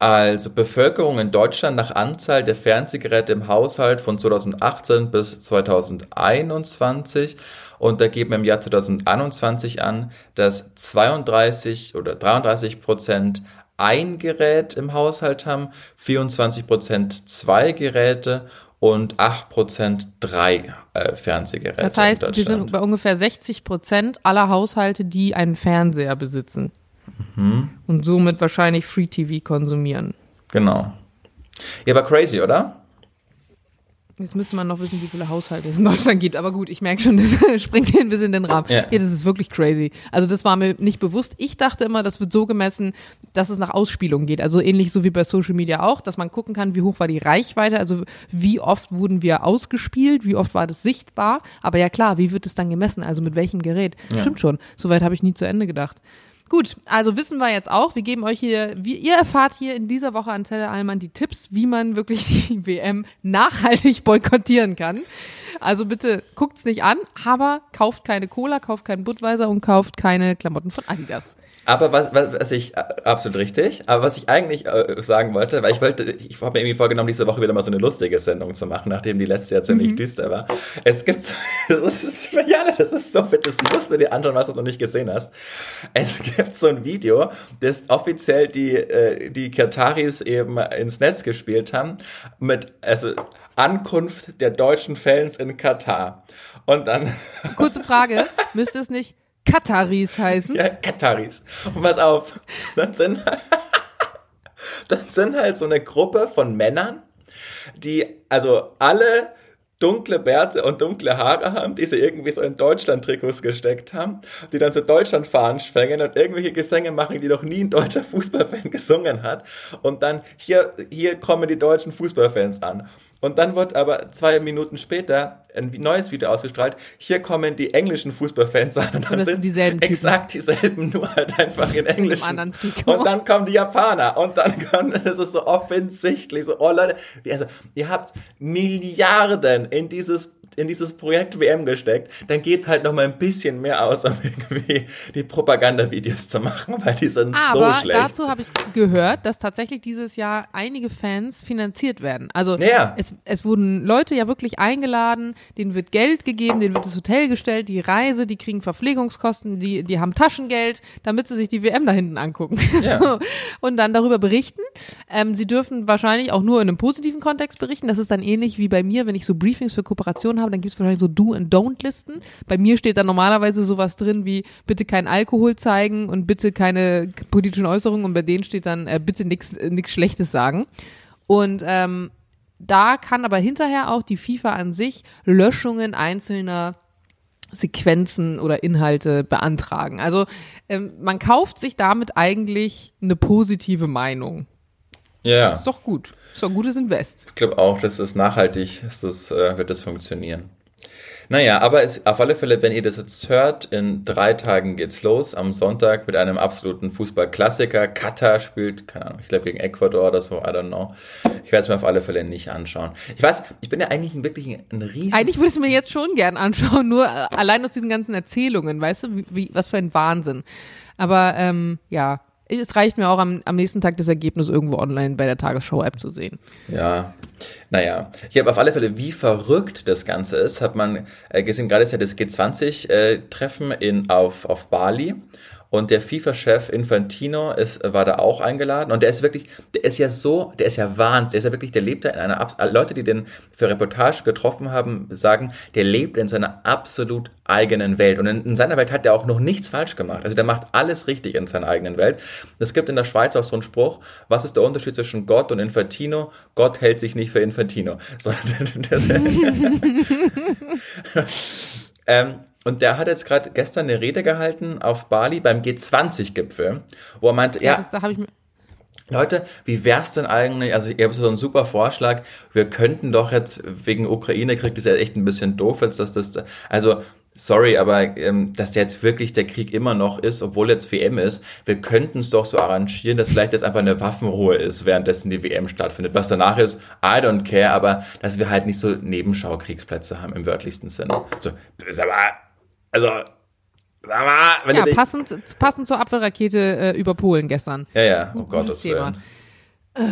Also Bevölkerung in Deutschland nach Anzahl der Fernsehgeräte im Haushalt von 2018 bis 2021 und da geben wir im Jahr 2021 an, dass 32 oder 33 Prozent ein Gerät im Haushalt haben, 24 Prozent zwei Geräte und 8% drei äh, Fernsehgeräte. Das heißt, wir sind bei ungefähr 60 Prozent aller Haushalte, die einen Fernseher besitzen. Mhm. Und somit wahrscheinlich Free TV konsumieren. Genau. Ja, aber crazy, oder? Jetzt müsste man noch wissen, wie viele Haushalte es in Deutschland gibt. Aber gut, ich merke schon, das (laughs) springt hier ein bisschen in den Rahmen. Ja. ja, das ist wirklich crazy. Also das war mir nicht bewusst. Ich dachte immer, das wird so gemessen, dass es nach Ausspielung geht. Also ähnlich so wie bei Social Media auch, dass man gucken kann, wie hoch war die Reichweite, also wie oft wurden wir ausgespielt, wie oft war das sichtbar. Aber ja klar, wie wird es dann gemessen? Also mit welchem Gerät? Ja. Stimmt schon. Soweit habe ich nie zu Ende gedacht. Gut, also wissen wir jetzt auch, wir geben euch hier, wie ihr erfahrt hier in dieser Woche an Tele Allmann die Tipps, wie man wirklich (laughs) die WM nachhaltig boykottieren kann. Also bitte guckt's nicht an, aber kauft keine Cola, kauft keinen Budweiser und kauft keine Klamotten von Adidas. Aber was, was, was ich, äh, absolut richtig, aber was ich eigentlich äh, sagen wollte, weil ich wollte, ich habe mir irgendwie vorgenommen, diese Woche wieder mal so eine lustige Sendung zu machen, nachdem die letzte ja ziemlich mhm. düster war. Es gibt, so, (laughs) das ist, ja, das ist so, das musst du dir anschauen, was du noch nicht gesehen hast. Es (laughs) gibt so ein Video, das offiziell die, äh, die Kataris eben ins Netz gespielt haben, mit, also, Ankunft der deutschen Fans in Katar. Und dann. Kurze Frage, (laughs) müsste es nicht Kataris heißen. Ja, Kataris. Und pass auf, das sind, (laughs) das sind halt so eine Gruppe von Männern, die also alle dunkle Bärte und dunkle Haare haben, die sie irgendwie so in Deutschland-Trikots gesteckt haben, die dann so Deutschland-Fahnen schwängen und irgendwelche Gesänge machen, die noch nie ein deutscher (laughs) Fußballfan gesungen hat. Und dann hier, hier kommen die deutschen Fußballfans an. Und dann wird aber zwei Minuten später ein neues Video ausgestrahlt. Hier kommen die englischen Fußballfans an und dann sind dieselben exakt dieselben, (laughs) nur halt einfach in Englisch. Und dann kommen die Japaner und dann (laughs) kommen, das ist so offensichtlich so, oh Leute, also, ihr habt Milliarden in dieses in dieses Projekt WM gesteckt, dann geht halt noch mal ein bisschen mehr aus, um irgendwie die Propagandavideos zu machen, weil die sind Aber so schlecht. Aber dazu habe ich gehört, dass tatsächlich dieses Jahr einige Fans finanziert werden. Also ja. es, es wurden Leute ja wirklich eingeladen, denen wird Geld gegeben, denen wird das Hotel gestellt, die Reise, die kriegen Verpflegungskosten, die, die haben Taschengeld, damit sie sich die WM da hinten angucken. (laughs) Ja. so. Und dann darüber berichten. Ähm, sie dürfen wahrscheinlich auch nur in einem positiven Kontext berichten. Das ist dann ähnlich wie bei mir, wenn ich so Briefings für Kooperationen habe, dann gibt es wahrscheinlich so Do- and Don't-Listen. Bei mir steht da normalerweise sowas drin wie bitte kein Alkohol zeigen und bitte keine politischen Äußerungen und bei denen steht dann äh, bitte nichts äh, nix Schlechtes sagen. Und ähm, da kann aber hinterher auch die FIFA an sich Löschungen einzelner Sequenzen oder Inhalte beantragen. Also ähm, man kauft sich damit eigentlich eine positive Meinung. Ja. Ist doch gut. Ist doch ein gutes Invest. Ich glaube auch, dass es nachhaltig ist, das, äh, wird das funktionieren. Naja, aber es, auf alle Fälle, wenn ihr das jetzt hört, in drei Tagen geht's los. Am Sonntag mit einem absoluten Fußballklassiker. Katar spielt, keine Ahnung, ich glaube gegen Ecuador oder so, I don't know. Ich werde es mir auf alle Fälle nicht anschauen. Ich weiß, ich bin ja eigentlich ein, wirklich ein, ein riesen... Eigentlich würde ich es mir jetzt schon gern anschauen, nur äh, allein aus diesen ganzen Erzählungen, weißt du, wie, wie, was für ein Wahnsinn. Aber ähm, ja, es reicht mir auch am, am nächsten Tag das Ergebnis irgendwo online bei der Tagesschau-App zu sehen. Ja, naja. Ich habe auf alle Fälle, wie verrückt das Ganze ist, hat man äh, gesehen, gerade ist ja das G20-Treffen äh, auf, auf Bali. Und der FIFA-Chef Infantino ist, war da auch eingeladen. Und der ist wirklich, der ist ja so, der ist ja wahnsinnig, der ist ja wirklich, der lebt da in einer, Leute, die den für Reportage getroffen haben, sagen, der lebt in seiner absolut eigenen Welt. Und in, in seiner Welt hat er auch noch nichts falsch gemacht. Also der macht alles richtig in seiner eigenen Welt. Es gibt in der Schweiz auch so einen Spruch, was ist der Unterschied zwischen Gott und Infantino? Gott hält sich nicht für Infantino. (laughs) So, das, (laughs) ähm, und der hat jetzt gerade gestern eine Rede gehalten auf Bali beim G20-Gipfel, wo er meinte, ja, ja das, da habe ich Leute, wie wär's denn eigentlich, also ich habe so einen super Vorschlag, wir könnten doch jetzt wegen Ukraine-Krieg, das ist ja echt ein bisschen doof jetzt, dass das, also sorry, aber ähm, dass jetzt wirklich der Krieg immer noch ist, obwohl jetzt WM ist, wir könnten es doch so arrangieren, dass vielleicht jetzt einfach eine Waffenruhe ist, währenddessen die WM stattfindet. Was danach ist, I don't care, aber dass wir halt nicht so Nebenschaukriegsplätze haben im wörtlichsten Sinne. So, ist aber also, wenn ja, passend, passend zur Abwehrrakete äh, über Polen gestern. Ja, ja, oh Gott, das Thema. da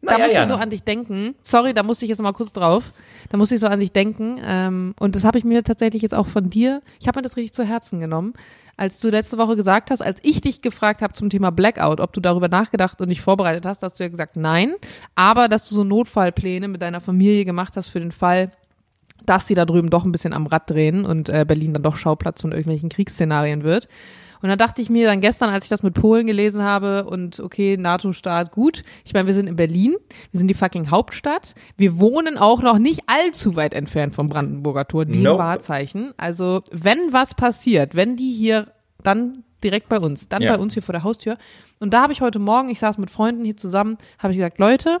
naja, musste ich so an dich denken. Sorry, da musste ich jetzt mal kurz drauf. Da musste ich so an dich denken. Ähm, und das habe ich mir tatsächlich jetzt auch von dir, ich habe mir das richtig zu Herzen genommen. Als du letzte Woche gesagt hast, als ich dich gefragt habe zum Thema Blackout, ob du darüber nachgedacht und dich vorbereitet hast, hast du ja gesagt, nein. Aber dass du so Notfallpläne mit deiner Familie gemacht hast für den Fall, dass sie da drüben doch ein bisschen am Rad drehen und äh, Berlin dann doch Schauplatz von irgendwelchen Kriegsszenarien wird. Und dann dachte ich mir dann gestern, als ich das mit Polen gelesen habe und okay, NATO-Staat, gut. Ich meine, wir sind in Berlin, wir sind die fucking Hauptstadt. Wir wohnen auch noch nicht allzu weit entfernt vom Brandenburger Tor, dem nope. Wahrzeichen. Also, wenn was passiert, wenn die hier dann direkt bei uns, dann ja. bei uns hier vor der Haustür. Und da habe ich heute Morgen, ich saß mit Freunden hier zusammen, habe ich gesagt, Leute,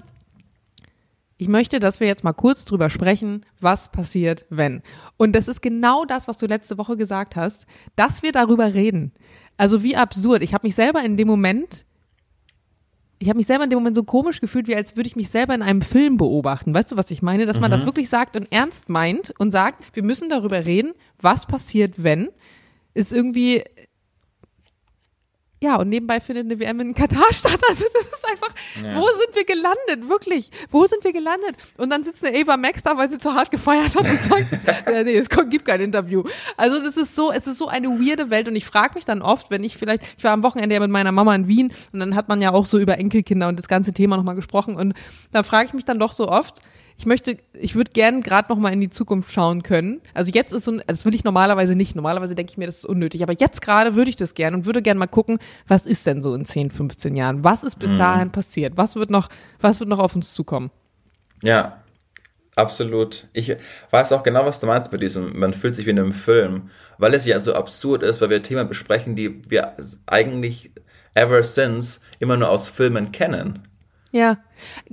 ich möchte, dass wir jetzt mal kurz drüber sprechen, was passiert, wenn. Und das ist genau das, was du letzte Woche gesagt hast, dass wir darüber reden. Also wie absurd. Ich habe mich selber in dem Moment, ich habe mich selber in dem Moment so komisch gefühlt, wie als würde ich mich selber in einem Film beobachten. Weißt du, was ich meine? Dass man das mhm. wirklich sagt und ernst meint und sagt, wir müssen darüber reden, was passiert, wenn. Ist irgendwie ja, und nebenbei findet eine WM in Katar (laughs) statt. Also das ist einfach, ja. wo sind wir gelandet? Wirklich, wo sind wir gelandet? Und dann sitzt eine Eva Max da, weil sie zu hart gefeiert hat und sagt, (laughs) ja, nee, es gibt kein Interview. Also das ist so, es ist so eine weirde Welt und ich frage mich dann oft, wenn ich vielleicht, ich war am Wochenende ja mit meiner Mama in Wien und dann hat man ja auch so über Enkelkinder und das ganze Thema nochmal gesprochen und da frage ich mich dann doch so oft, ich möchte, ich würde gern gerade noch mal in die Zukunft schauen können. Also jetzt ist so, das will ich normalerweise nicht. Normalerweise denke ich mir, das ist unnötig. Aber jetzt gerade würde ich das gern und würde gern mal gucken, was ist denn so in 10, 15 Jahren? Was ist bis mhm. dahin passiert? Was wird noch, was wird noch auf uns zukommen? Ja, Absolut. Ich weiß auch genau, was du meinst mit diesem, man fühlt sich wie in einem Film, weil es ja so absurd ist, weil wir Themen besprechen, die wir eigentlich ever since immer nur aus Filmen kennen. Ja.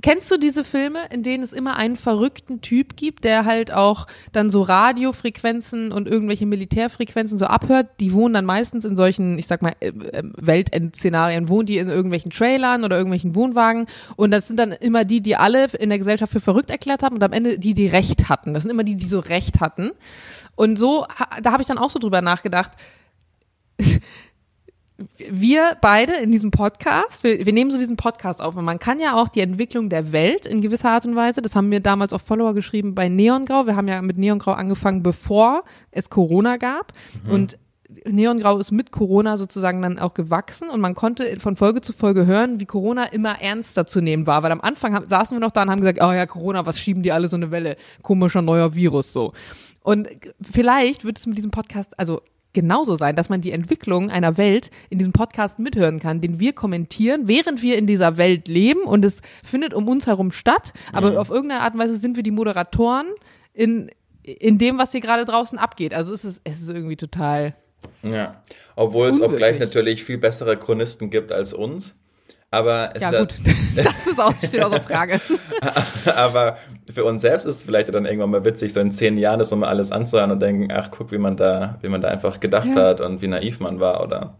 Kennst du diese Filme, in denen es immer einen verrückten Typ gibt, der halt auch dann so Radiofrequenzen und irgendwelche Militärfrequenzen so abhört? Die wohnen dann meistens in solchen, ich sag mal, äh, äh, Weltendszenarien, wohnen die in irgendwelchen Trailern oder irgendwelchen Wohnwagen und das sind dann immer die, die alle in der Gesellschaft für verrückt erklärt haben und am Ende die, die Recht hatten. Das sind immer die, die so Recht hatten. Und so, da habe ich dann auch so drüber nachgedacht (laughs) wir beide in diesem Podcast, wir, wir, nehmen so diesen Podcast auf. Und man kann ja auch die Entwicklung der Welt in gewisser Art und Weise, das haben wir damals auf Follower geschrieben bei Neongrau, wir haben ja mit Neongrau angefangen, bevor es Corona gab. Mhm. und Neongrau ist mit Corona sozusagen dann auch gewachsen. Und man konnte von Folge zu Folge hören, wie Corona immer ernster zu nehmen war, weil am Anfang haben, saßen wir noch da und haben gesagt, oh ja, Corona, was schieben die alle so eine Welle, komischer neuer Virus so. Und vielleicht wird es mit diesem Podcast, also genauso sein, dass man die Entwicklung einer Welt in diesem Podcast mithören kann, den wir kommentieren, während wir in dieser Welt leben und es findet um uns herum statt, aber ja. auf irgendeine Art und Weise sind wir die Moderatoren in, in dem, was hier gerade draußen abgeht. Also es ist, es ist irgendwie total. Ja, obwohl es auch gleich natürlich viel bessere Chronisten gibt als uns. Aber es ja, gut, (laughs) das ist auch, steht außer Frage. (laughs) aber für uns selbst ist es vielleicht dann irgendwann mal witzig, so in zehn Jahren das nochmal alles anzuhören und denken, ach, guck, wie man da, wie man da einfach gedacht ja. hat und wie naiv man war oder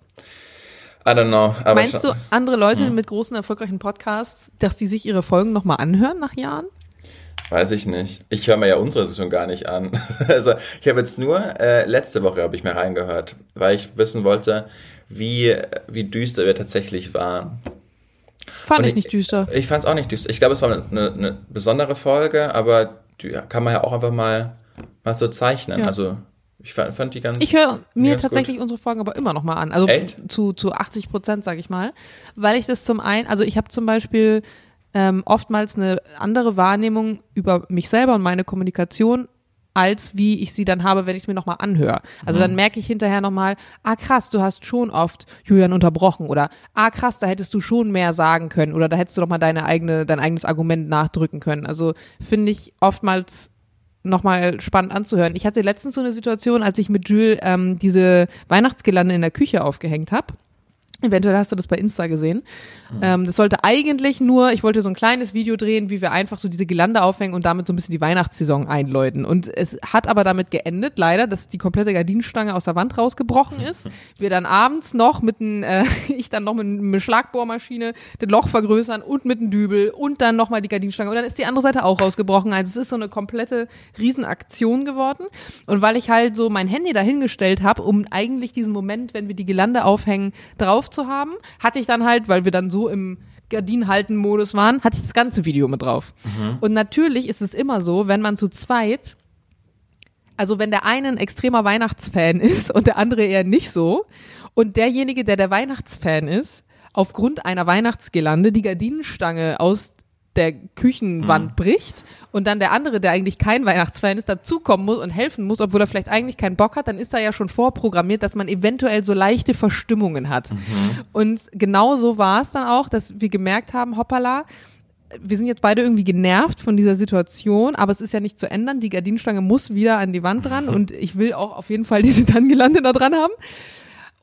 I don't know. Meinst du, andere Leute hm. mit großen, erfolgreichen Podcasts, dass die sich ihre Folgen nochmal anhören nach Jahren? Weiß ich nicht. Ich höre mir ja unsere Session gar nicht an. (laughs) Also ich habe jetzt nur, äh, letzte Woche habe ich mir reingehört, weil ich wissen wollte, wie, wie düster wir tatsächlich waren. Fand ich, ich, nicht düster. Ich fand es auch nicht düster. Ich glaube, es war eine, eine, besondere Folge, aber die kann man ja auch einfach mal, mal so zeichnen. Ja. Also ich fand, fand, die ganz. Ich höre mir tatsächlich gut. unsere Folgen aber immer noch mal an. Also Echt? zu zu 80 Prozent, sage ich mal, weil ich das zum einen, also ich habe zum Beispiel ähm, oftmals eine andere Wahrnehmung über mich selber und meine Kommunikation als wie ich sie dann habe, wenn ich es mir nochmal anhöre. Also mhm. dann merke ich hinterher nochmal, ah krass, du hast schon oft Julian unterbrochen oder ah krass, da hättest du schon mehr sagen können oder da hättest du doch mal deine eigene, dein eigenes Argument nachdrücken können. Also finde ich oftmals nochmal spannend anzuhören. Ich hatte letztens so eine Situation, als ich mit Jules ähm, diese Weihnachtsgelande in der Küche aufgehängt habe. Eventuell hast du das bei Insta gesehen. Mhm. Ähm, das sollte eigentlich nur, ich wollte so ein kleines Video drehen, wie wir einfach so diese Gelande aufhängen und damit so ein bisschen die Weihnachtssaison einläuten. Und es hat aber damit geendet, leider, dass die komplette Gardinenstange aus der Wand rausgebrochen ist. wir dann abends noch mit einem, äh, (laughs) ich dann noch mit einer Schlagbohrmaschine das Loch vergrößern und mit einem Dübel und dann nochmal die Gardinenstange. Und dann ist die andere Seite auch rausgebrochen. Also es ist so eine komplette Riesenaktion geworden. Und weil ich halt so mein Handy dahingestellt habe, um eigentlich diesen Moment, wenn wir die Gelande aufhängen, drauf zu haben, hatte ich dann halt, weil wir dann so im Gardinenhalten-Modus waren, hatte ich das ganze Video mit drauf. Mhm. Und natürlich ist es immer so, wenn man zu zweit, also wenn der eine ein extremer Weihnachtsfan (laughs) ist und der andere eher nicht so, und derjenige, der der Weihnachtsfan ist, aufgrund einer Weihnachtsgelande die Gardinenstange aus der Küchenwand mhm. bricht und dann der andere, der eigentlich kein Weihnachtsfan ist, dazukommen muss und helfen muss, obwohl er vielleicht eigentlich keinen Bock hat, dann ist da ja schon vorprogrammiert, dass man eventuell so leichte Verstimmungen hat. Mhm. Und genau so war es dann auch, dass wir gemerkt haben, hoppala, wir sind jetzt beide irgendwie genervt von dieser Situation, aber es ist ja nicht zu ändern. Die Gardinenstange muss wieder an die Wand dran (laughs) und ich will auch auf jeden Fall diese Tangelande da dran haben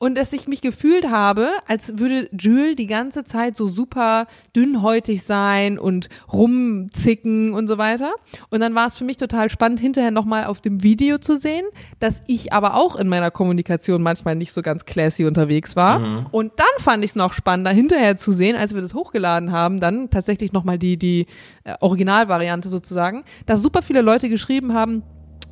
und dass ich mich gefühlt habe, als würde Jules die ganze Zeit so super dünnhäutig sein und rumzicken und so weiter. Und dann war es für mich total spannend, hinterher nochmal auf dem Video zu sehen, dass ich aber auch in meiner Kommunikation manchmal nicht so ganz classy unterwegs war. Mhm. Und dann fand ich es noch spannender, hinterher zu sehen, als wir das hochgeladen haben, dann tatsächlich nochmal die, die äh, Originalvariante sozusagen, dass super viele Leute geschrieben haben,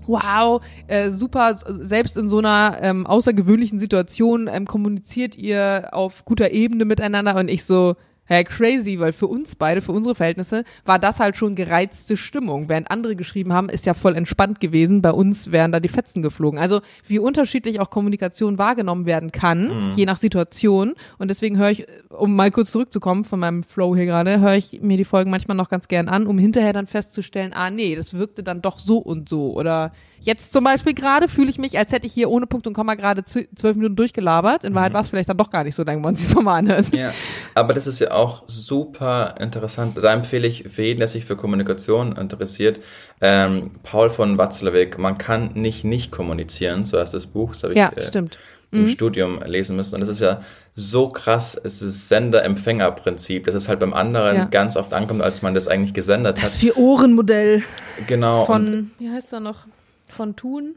wow, äh, super, selbst in so einer ähm, außergewöhnlichen Situation ähm, kommuniziert ihr auf guter Ebene miteinander und ich so, Hä, crazy, weil für uns beide, für unsere Verhältnisse, war das halt schon gereizte Stimmung. Während andere geschrieben haben, ist ja voll entspannt gewesen. Bei uns wären da die Fetzen geflogen. Also wie unterschiedlich auch Kommunikation wahrgenommen werden kann, mhm. je nach Situation. Und deswegen höre ich, um mal kurz zurückzukommen von meinem Flow hier gerade, höre ich mir die Folgen manchmal noch ganz gern an, um hinterher dann festzustellen, ah nee, das wirkte dann doch so und so. Oder Jetzt zum Beispiel gerade fühle ich mich, als hätte ich hier ohne Punkt und Komma gerade zwölf Minuten durchgelabert. In Wahrheit mhm. war es vielleicht dann doch gar nicht so lang, wenn man sich nochmal anhört. Ja, aber das ist ja auch super interessant. Da empfehle ich für jeden, der sich für Kommunikation interessiert, ähm, Paul von Watzlawick, man kann nicht nicht kommunizieren, so heißt das Buch. Das habe ich ja, äh, stimmt. im mhm. Studium lesen müssen. Und das ist ja so krass, es ist Sender-Empfänger-Prinzip, dass es halt beim anderen ja. ganz oft ankommt, als man das eigentlich gesendet hat. Das Vier-Ohren-Modell. Genau. Von, wie heißt er noch? Von Thun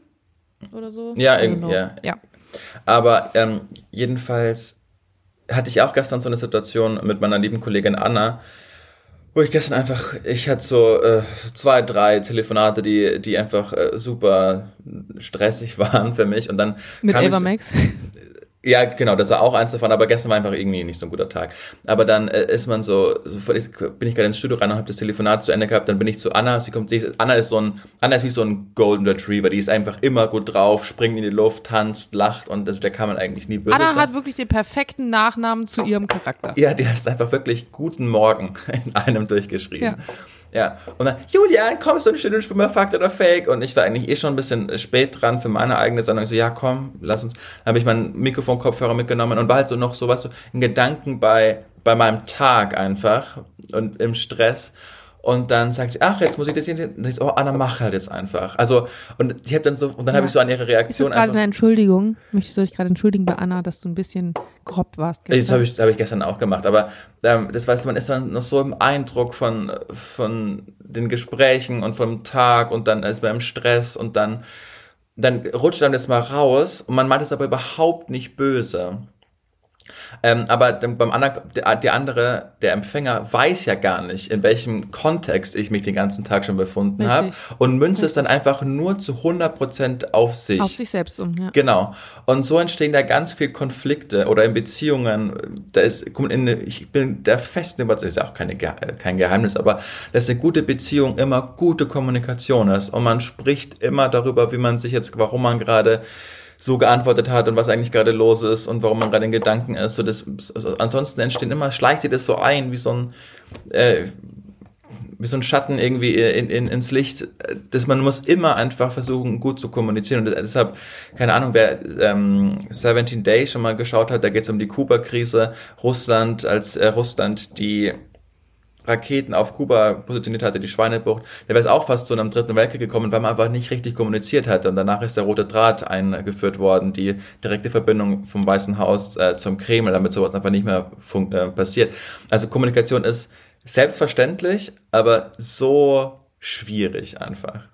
oder so. Ja, irgendwie, ja. ja. Aber ähm, jedenfalls hatte ich auch gestern so eine Situation mit meiner lieben Kollegin Anna, wo ich gestern einfach, ich hatte so äh, zwei, drei Telefonate, die, die einfach äh, super stressig (laughs) waren für mich. Und dann mit Ava Max? (laughs) Ja, genau, das war auch eins davon, aber gestern war einfach irgendwie nicht so ein guter Tag. Aber dann äh, ist man so, so völlig, bin ich gerade ins Studio rein und habe das Telefonat zu Ende gehabt, dann bin ich zu Anna, sie kommt, sie ist, Anna ist so ein, Anna ist wie so ein Golden Retriever, die ist einfach immer gut drauf, springt in die Luft, tanzt, lacht und das, der kann man eigentlich nie böse Anna sein. hat wirklich den perfekten Nachnamen zu ihrem Charakter. Ja, die heißt einfach wirklich Guten Morgen (laughs) in einem durchgeschrieben. Ja. Ja, und dann, Julian, kommst du ein schönes Fakt oder Fake? Und ich war eigentlich eh schon ein bisschen spät dran für meine eigene Sendung. Ich so, ja, komm, lass uns. Dann habe ich meinen Mikrofon-Kopfhörer mitgenommen und war halt so noch so was, so ein Gedanken bei, bei meinem Tag einfach und im Stress. Und dann sagt sie, ach, jetzt muss ich das hier. Und ich so, oh, Anna, mach halt jetzt einfach. Also, und ich habe dann so, und dann ja. habe ich so an ihre Reaktion. Ist das gerade eine Entschuldigung? Möchtest du dich gerade entschuldigen bei Anna, dass du ein bisschen grob warst? Gestern? Das habe ich, hab ich gestern auch gemacht. Aber ähm, das weißt du, man ist dann noch so im Eindruck von, von den Gesprächen und vom Tag und dann ist man im Stress und dann, dann rutscht dann das mal raus und man meint es aber überhaupt nicht böse. Ähm, aber beim anderen, der, der, andere, der Empfänger, weiß ja gar nicht, in welchem Kontext ich mich den ganzen Tag schon befunden habe und münzt es dann einfach nur zu 100% auf sich. Auf sich selbst um, ja. Genau. Und so entstehen da ganz viel Konflikte oder in Beziehungen. Da ist, in, ich bin der festen Überzeugung, ist ja auch keine, kein Geheimnis, aber dass eine gute Beziehung immer gute Kommunikation ist und man spricht immer darüber, wie man sich jetzt, warum man gerade so geantwortet hat und was eigentlich gerade los ist und warum man gerade in Gedanken ist. So das, also ansonsten entstehen immer, schleicht dir das so ein, wie so ein, äh, wie so ein Schatten irgendwie in, in, ins Licht, dass man muss immer einfach versuchen, gut zu kommunizieren. Und deshalb, keine Ahnung, wer ähm, 17 Days schon mal geschaut hat, da geht es um die Kuba-Krise, Russland, als äh, Russland die Raketen auf Kuba positioniert hatte, die Schweinebucht, der wäre es auch fast zu einem dritten Weltkrieg gekommen, weil man einfach nicht richtig kommuniziert hatte. Und danach ist der rote Draht eingeführt worden, die direkte Verbindung vom Weißen Haus äh, zum Kreml, damit sowas einfach nicht mehr äh, passiert. Also Kommunikation ist selbstverständlich, aber so schwierig einfach.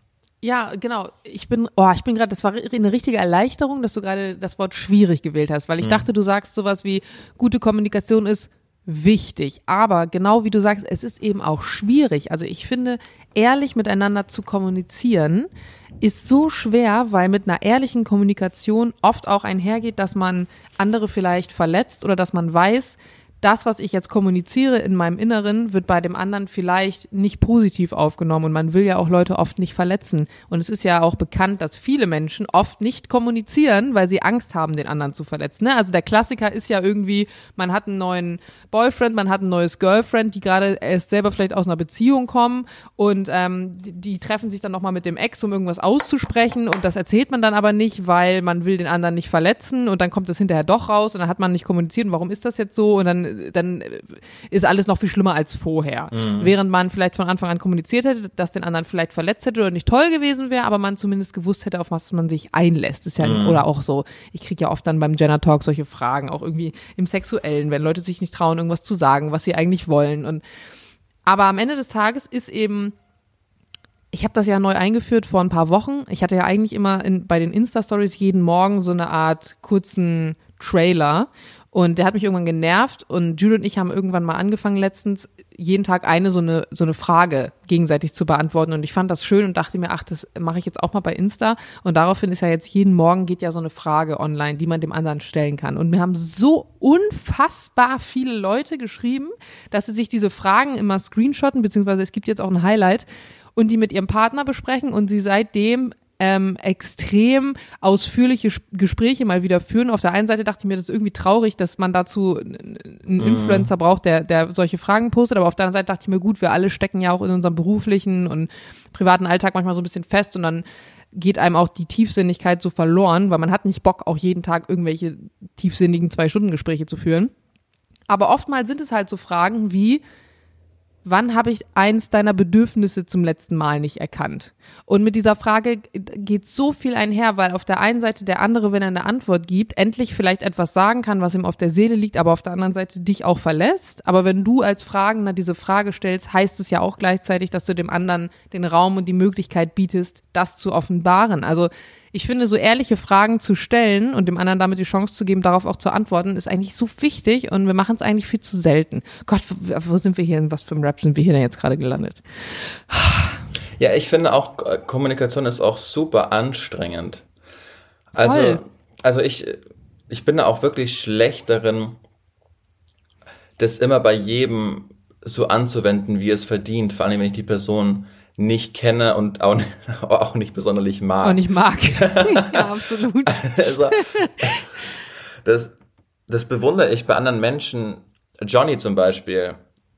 Ja, genau. Ich bin, oh, ich bin gerade, das war eine richtige Erleichterung, dass du gerade das Wort schwierig gewählt hast, weil ich mhm. dachte, du sagst sowas wie gute Kommunikation ist wichtig. Aber genau wie du sagst, es ist eben auch schwierig. Also ich finde, ehrlich miteinander zu kommunizieren ist so schwer, weil mit einer ehrlichen Kommunikation oft auch einhergeht, dass man andere vielleicht verletzt oder dass man weiß, das, was ich jetzt kommuniziere in meinem Inneren, wird bei dem anderen vielleicht nicht positiv aufgenommen und man will ja auch Leute oft nicht verletzen. Und es ist ja auch bekannt, dass viele Menschen oft nicht kommunizieren, weil sie Angst haben, den anderen zu verletzen. Ne? Also der Klassiker ist ja irgendwie, man hat einen neuen Boyfriend, man hat ein neues Girlfriend, die gerade erst selber vielleicht aus einer Beziehung kommen und ähm, die, die treffen sich dann nochmal mit dem Ex, um irgendwas auszusprechen und das erzählt man dann aber nicht, weil man will den anderen nicht verletzen und dann kommt es hinterher doch raus und dann hat man nicht kommuniziert und warum ist das jetzt so und dann, dann ist alles noch viel schlimmer als vorher. Mhm. Während man vielleicht von Anfang an kommuniziert hätte, dass den anderen vielleicht verletzt hätte oder nicht toll gewesen wäre, aber man zumindest gewusst hätte, auf was man sich einlässt. ist ja, mhm. oder auch so, ich kriege ja oft dann beim Gender Talk solche Fragen, auch irgendwie im Sexuellen, wenn Leute sich nicht trauen, irgendwas zu sagen, was sie eigentlich wollen. Und aber am Ende des Tages ist eben ich habe das ja neu eingeführt vor ein paar Wochen. Ich hatte ja eigentlich immer in, bei den Insta-Stories jeden Morgen so eine Art kurzen Trailer. Und der hat mich irgendwann genervt und Jude und ich haben irgendwann mal angefangen letztens, jeden Tag eine so eine, so eine Frage gegenseitig zu beantworten. Und ich fand das schön und dachte mir, ach, das mache ich jetzt auch mal bei Insta. Und daraufhin ist ja jetzt jeden Morgen geht ja so eine Frage online, die man dem anderen stellen kann. Und mir haben so unfassbar viele Leute geschrieben, dass sie sich diese Fragen immer screenshotten, beziehungsweise es gibt jetzt auch ein Highlight und die mit ihrem Partner besprechen und sie seitdem ähm, extrem ausführliche Gespräche mal wieder führen. Auf der einen Seite dachte ich mir, das ist irgendwie traurig, dass man dazu einen mhm. Influencer braucht, der, der solche Fragen postet. Aber auf der anderen Seite dachte ich mir, gut, wir alle stecken ja auch in unserem beruflichen und privaten Alltag manchmal so ein bisschen fest und dann geht einem auch die Tiefsinnigkeit so verloren, weil man hat nicht Bock, auch jeden Tag irgendwelche tiefsinnigen Zwei-Stunden-Gespräche zu führen. Aber oftmals sind es halt so Fragen wie, wann habe ich eins deiner Bedürfnisse zum letzten Mal nicht erkannt? Und mit dieser Frage geht so viel einher, weil auf der einen Seite der andere, wenn er eine Antwort gibt, endlich vielleicht etwas sagen kann, was ihm auf der Seele liegt, aber auf der anderen Seite dich auch verlässt. Aber wenn du als Fragender diese Frage stellst, heißt es ja auch gleichzeitig, dass du dem anderen den Raum und die Möglichkeit bietest, das zu offenbaren. Also ich finde, so ehrliche Fragen zu stellen und dem anderen damit die Chance zu geben, darauf auch zu antworten, ist eigentlich so wichtig und wir machen es eigentlich viel zu selten. Gott, wo sind wir hier? In was für einem Rap sind wir hier denn jetzt gerade gelandet? Ja, ich finde auch, äh, Kommunikation ist auch super anstrengend. Also, Voll. also ich, ich bin da auch wirklich schlecht darin, das immer bei jedem so anzuwenden, wie es verdient, vor allem wenn ich die Person nicht kenne und auch, (laughs) auch nicht besonders mag. Auch nicht mag. (laughs) ja, absolut. Also, das, das bewundere ich bei anderen Menschen. Johnny zum Beispiel,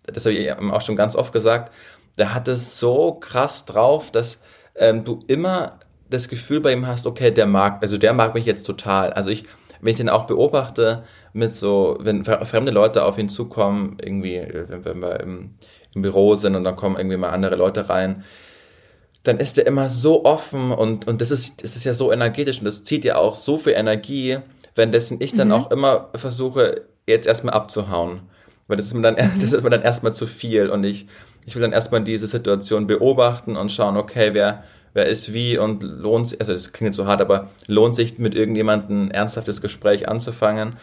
das habe ich auch schon ganz oft gesagt, der hat es so krass drauf, dass ähm, du immer das Gefühl bei ihm hast, okay, der mag, also der mag mich jetzt total. Also ich, wenn ich den auch beobachte mit so, wenn fremde Leute auf ihn zukommen, irgendwie, wenn, wenn wir im, im Büro sind und dann kommen irgendwie mal andere Leute rein, dann ist er immer so offen und, und das ist, das ist ja so energetisch und das zieht ja auch so viel Energie, währenddessen ich dann mhm. auch immer versuche, jetzt erstmal abzuhauen. Weil das ist mir dann, (laughs) mhm. das ist mir dann erstmal zu viel und ich, ich will dann erstmal diese Situation beobachten und schauen, okay, wer, wer ist wie und lohnt sich, also das klingt jetzt so hart, aber lohnt sich mit irgendjemandem ein ernsthaftes Gespräch anzufangen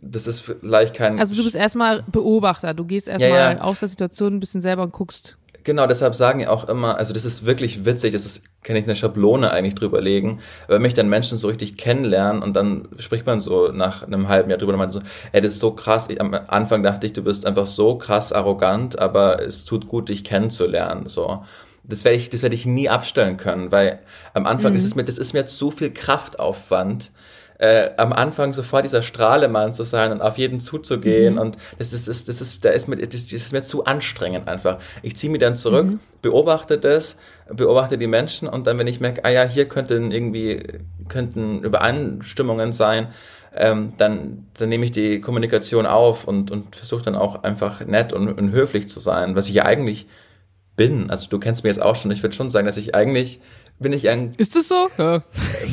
das ist vielleicht kein. Also du bist erstmal Beobachter, du gehst erstmal ja, ja. aus der Situation ein bisschen selber und guckst. Genau, deshalb sagen ja auch immer, also das ist wirklich witzig, das ist, kann ich eine Schablone eigentlich drüber legen, wenn mich dann Menschen so richtig kennenlernen und dann spricht man so nach einem halben Jahr drüber und man so, ey, das ist so krass, ich, am Anfang dachte ich, du bist einfach so krass arrogant, aber es tut gut, dich kennenzulernen, so. Das werde ich, das werde ich nie abstellen können, weil am Anfang mhm. ist es mir, das ist mir zu viel Kraftaufwand, äh, am Anfang sofort dieser Strahlemann zu sein und auf jeden zuzugehen. Mhm. Und das ist, das, das ist, da ist mir, das, das ist mir zu anstrengend einfach. Ich ziehe mich dann zurück, mhm. beobachte das, beobachte die Menschen und dann, wenn ich merke, ah ja, hier könnten irgendwie, könnten Übereinstimmungen sein, ähm, dann, dann nehme ich die Kommunikation auf und, und versuche dann auch einfach nett und, und höflich zu sein, was ich ja eigentlich bin. Also du kennst mich jetzt auch schon. Ich würde schon sagen, dass ich eigentlich bin ich ein. Ist das so? Ja.